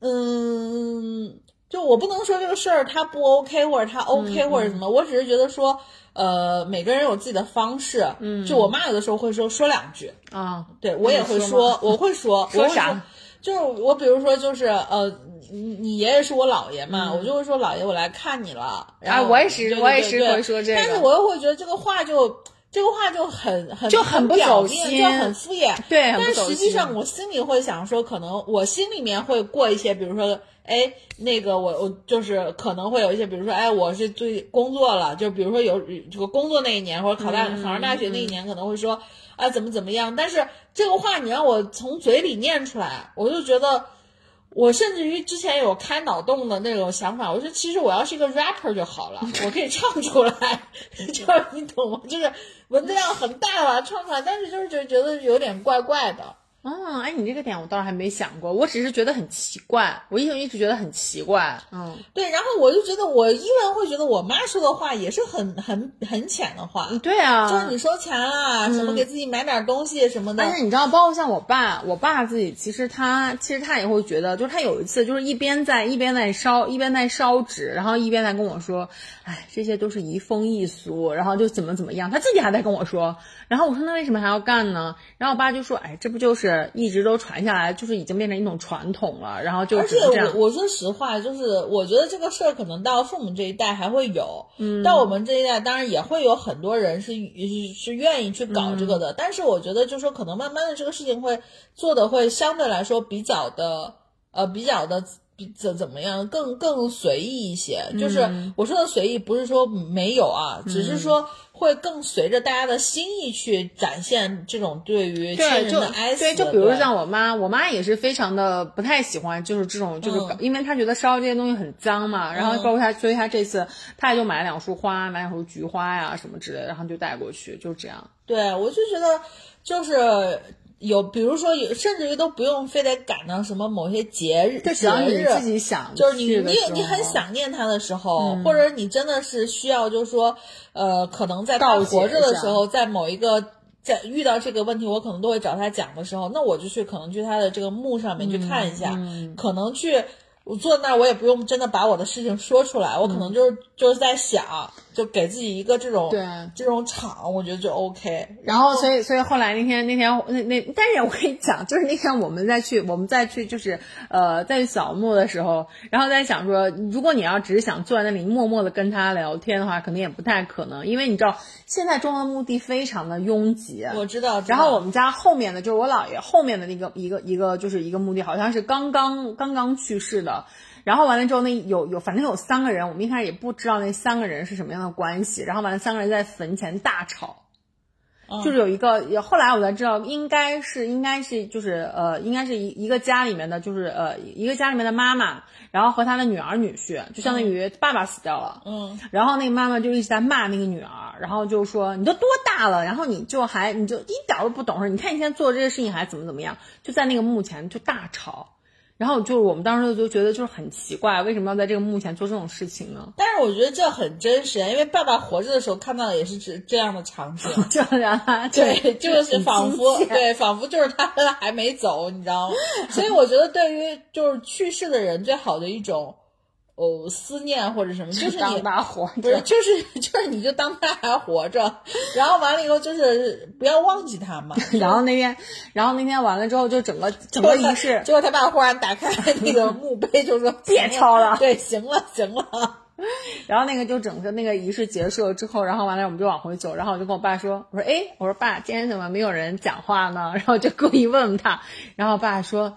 嗯。就我不能说这个事儿他不 OK 或者他 OK 或者什么，我只是觉得说，呃，每个人有自己的方式。嗯，就我妈有的时候会说说两句啊，对我也会说，我会说说啥？就是我比如说就是呃，你你爷爷是我姥爷嘛，我就会说姥爷我来看你了。啊，我也是我也是会说这个，但是我又会觉得这个话就这个话就很很就很不走心，就很敷衍。对，但实际上我心里会想说，可能我心里面会过一些，比如说。哎，那个我我就是可能会有一些，比如说，哎，我是最工作了，就比如说有这个工作那一年，或者考大考上大学那一年，可能会说啊怎么怎么样。但是这个话你让我从嘴里念出来，我就觉得，我甚至于之前有开脑洞的那种想法，我说其实我要是一个 rapper 就好了，我可以唱出来，就你懂吗？就是文字量很大吧，唱出来，但是就是就觉得有点怪怪的。嗯，哎，你这个点我倒是还没想过，我只是觉得很奇怪，我一直一直觉得很奇怪。嗯，对，然后我就觉得我依然会觉得我妈说的话也是很很很浅的话。对啊，就是你收钱啦，什么给自己买点东西什么的。但是你知道，包括像我爸，我爸自己其实他其实他也会觉得，就是他有一次就是一边在一边在烧一边在烧纸，然后一边在跟我说，哎，这些都是移风易俗，然后就怎么怎么样，他自己还在跟我说。然后我说那为什么还要干呢？然后我爸就说，哎，这不就是。是一直都传下来，就是已经变成一种传统了，然后就而且我我说实话，就是我觉得这个事儿可能到父母这一代还会有，嗯，到我们这一代当然也会有很多人是是愿意去搞这个的，但是我觉得就是说可能慢慢的这个事情会做的会相对来说比较的呃比较的。怎怎么样更更随意一些？就是我说的随意，不是说没有啊，只是说会更随着大家的心意去展现这种对于亲人的哀思。对，就比如像我妈，我妈也是非常的不太喜欢，就是这种，就是因为她觉得烧这些东西很脏嘛。然后包括她，所以她这次她也就买了两束花，买两束菊花呀什么之类的，然后就带过去，就这样。对，我就觉得就是。有，比如说有，甚至于都不用非得赶到什么某些节日，节日自己想，就是你你你很想念他的时候，或者你真的是需要，就是说，呃，可能在他活着的时候，在某一个在遇到这个问题，我可能都会找他讲的时候，那我就去可能去他的这个墓上面去看一下，可能去。我坐那儿，我也不用真的把我的事情说出来，我可能就是就是在想，就给自己一个这种对这种场，我觉得就 OK。然后，所以所以后来那天那天那那，但是我跟你讲，就是那天我们再去我们再去就是呃再去扫墓的时候，然后在想说，如果你要只是想坐在那里默默的跟他聊天的话，可能也不太可能，因为你知道现在中的墓地非常的拥挤。我知道。然后我们家后面的就是我姥爷后面的那个一个一个就是一个墓地，好像是刚刚刚刚去世的。然后完了之后，那有有反正有三个人，我们一开始也不知道那三个人是什么样的关系。然后完了，三个人在坟前大吵，就是有一个，后来我才知道，应该是应该是就是呃，应该是一一个家里面的，就是呃一个家里面的妈妈，然后和他的女儿女婿，就相当于爸爸死掉了，嗯，然后那个妈妈就一直在骂那个女儿，然后就说你都多大了，然后你就还你就一点都不懂事，你看你现在做这些事情还怎么怎么样，就在那个墓前就大吵。然后就是我们当时就觉得就是很奇怪，为什么要在这个墓前做这种事情呢？但是我觉得这很真实，因为爸爸活着的时候看到的也是这这样的场景，就让他对，就是仿佛对，仿佛就是他还没走，你知道吗？所以我觉得对于就是去世的人最好的一种哦思念或者什么，就是你当他活不是，着。就是就是，你就当他还活着，然后完了以后就是不要忘记他嘛。然后那天，然后那天完了之后，就整个整个仪式，结果他爸忽然打开那个墓碑，就说：“别抄了对，行了，行了。然后那个就整个那个仪式结束了之后，然后完了我们就往回走，然后我就跟我爸说，我说哎，我说爸，今天怎么没有人讲话呢？然后就故意问问他，然后我爸说。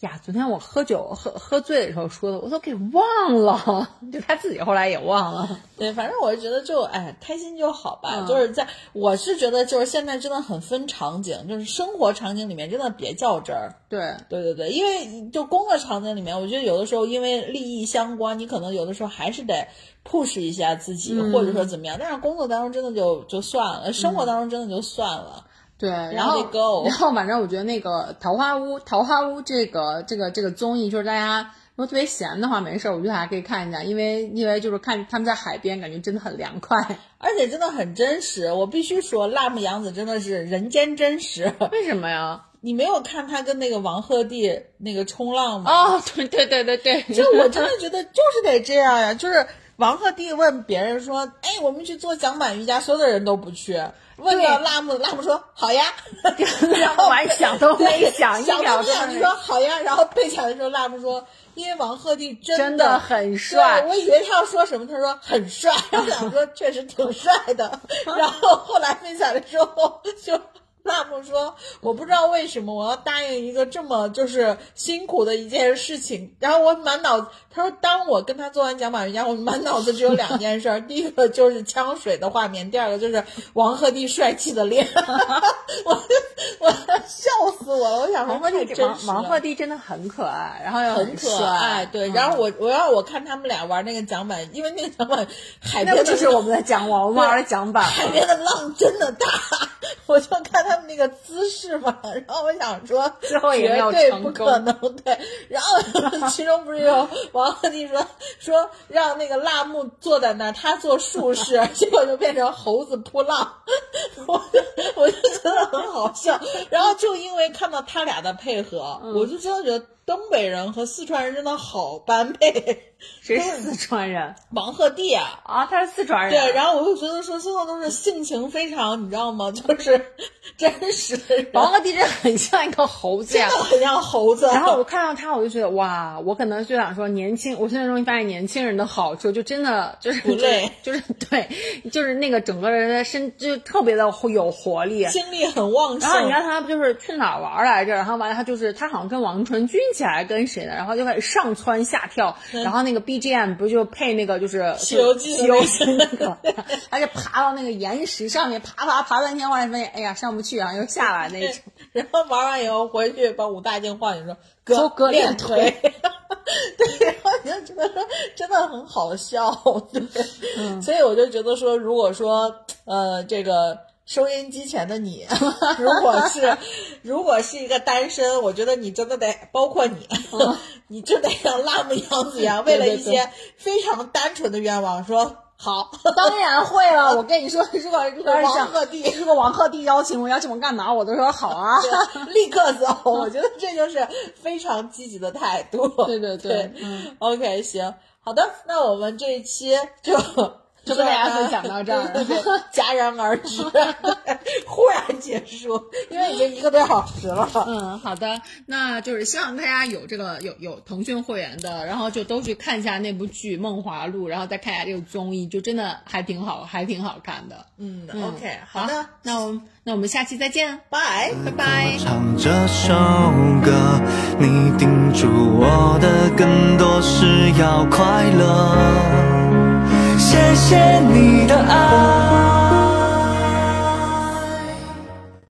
呀，昨天我喝酒喝喝醉的时候说的，我都给忘了，就他自己后来也忘了。”对，反正我是觉得就哎，开心就好吧。嗯就是在我是觉得就是现在真的很分场景，就是生活场景里面真的别较真儿。对，对对对，因为就工作场景里面，我觉得有的时候因为利益相关，你可能有的时候还是得 push 一下自己，或者说怎么样。但是工作当中真的就就算了，生活当中真的就算了。对，然后然后反正我觉得那个《桃花坞》《桃花坞》这个这个这个综艺，就是大家如果特别闲的话，没事儿，我觉得还可以看一下，因为因为就是看他们在海边，感觉真的很凉快。而且真的很真实，我必须说，辣目洋子真的是人间真实。为什么呀？你没有看他跟那个王鹤棣那个冲浪吗？哦，对对对对对，就我真的觉得就是得这样呀，就是王鹤棣问别人说：“哎，我们去做桨板瑜伽，所有的人都不去。”问到辣木，辣木说：“好呀。”然后完想都没想，一想秒钟都没想，你说好呀。然后背起来的时候，辣木说：“因为王鹤棣真真的的很帅我以为他要说什么，他说很帅。然后想说确实挺帅的。然后后来背起来的时候就。辣目说：“我不知道为什么我要答应一个这么就是辛苦的一件事情。然后我满脑，他说当我跟他做完讲板瑜伽，我满脑子只有两件事，第一个就是呛水的画面，第二个就是王鹤棣帅气的脸。我我笑死我了！我想说王鹤棣真王鹤棣真的很可爱，然后又很可爱，对。然后我我要我看他们俩玩那个桨板，因为那个桨板海边就是我们的桨网，我们玩的桨板海边的浪真的大，我就看他们那个姿势嘛，然后我想说，最后也绝对不可能，对。然后 其中不是有王鹤棣说说让那个辣目坐在那儿，他做术士，结果就变成猴子扑浪，我就我就觉得很好笑。然后就因为看到他俩的配合，嗯我就真的觉得东北人和四川人真的好般配。谁是四川人王鹤棣啊，啊？他是四川人。对，然后我就觉得说，最后都是性情非常，你知道吗？就是真实的人，王鹤棣真的很像一个猴子呀真的。很像猴子。然后我看到他，我就觉得哇，我可能就想说，年轻，我现在终于发现年轻人的好处，就真的就是不累，就是对，就是那个整个人的身就特别的有活力。精力很旺盛。然后你知道他就是去哪儿玩来着？然后完了，他就是他好像跟王传君起来跟谁的，然后就开始上蹿下跳，然后那个 BGM 不就配那个就是《西游记的西游记那个，而且爬到那个岩石上面，爬爬爬半天，后来发现哎呀上不去，然后又下来那种。然后玩完以后回去把武大靖唤醒说哥练练腿腿，对，然后你就觉得说真的很好笑，对，嗯所以我就觉得说，如果说呃这个。收音机前的你，如果是如果是一个单身，我觉得你真的得包括你，你就得像辣目洋子一样，为了一些非常单纯的愿望说好。当然会了，我跟你说，如果如果是王鹤棣如果王鹤棣邀请我邀请我干嘛，我都说好啊。立刻走，我觉得这就是非常积极的态度。对对对对。嗯。OK，行，好的，那我们这一期就就跟大家分享到这儿对对对戛然而止，忽然结束，因为已经一个多小时了。嗯，好的，那就是希望大家有这个有有腾讯会员的，然后就都去看一下那部剧《梦华录》，然后再看一下这个综艺，就真的还挺好，还挺好看的。嗯嗯，OK，好的，那我们那我们下期再见，拜。拜拜。唱这首歌，你叮嘱我的更多是要快乐。谢谢你的爱，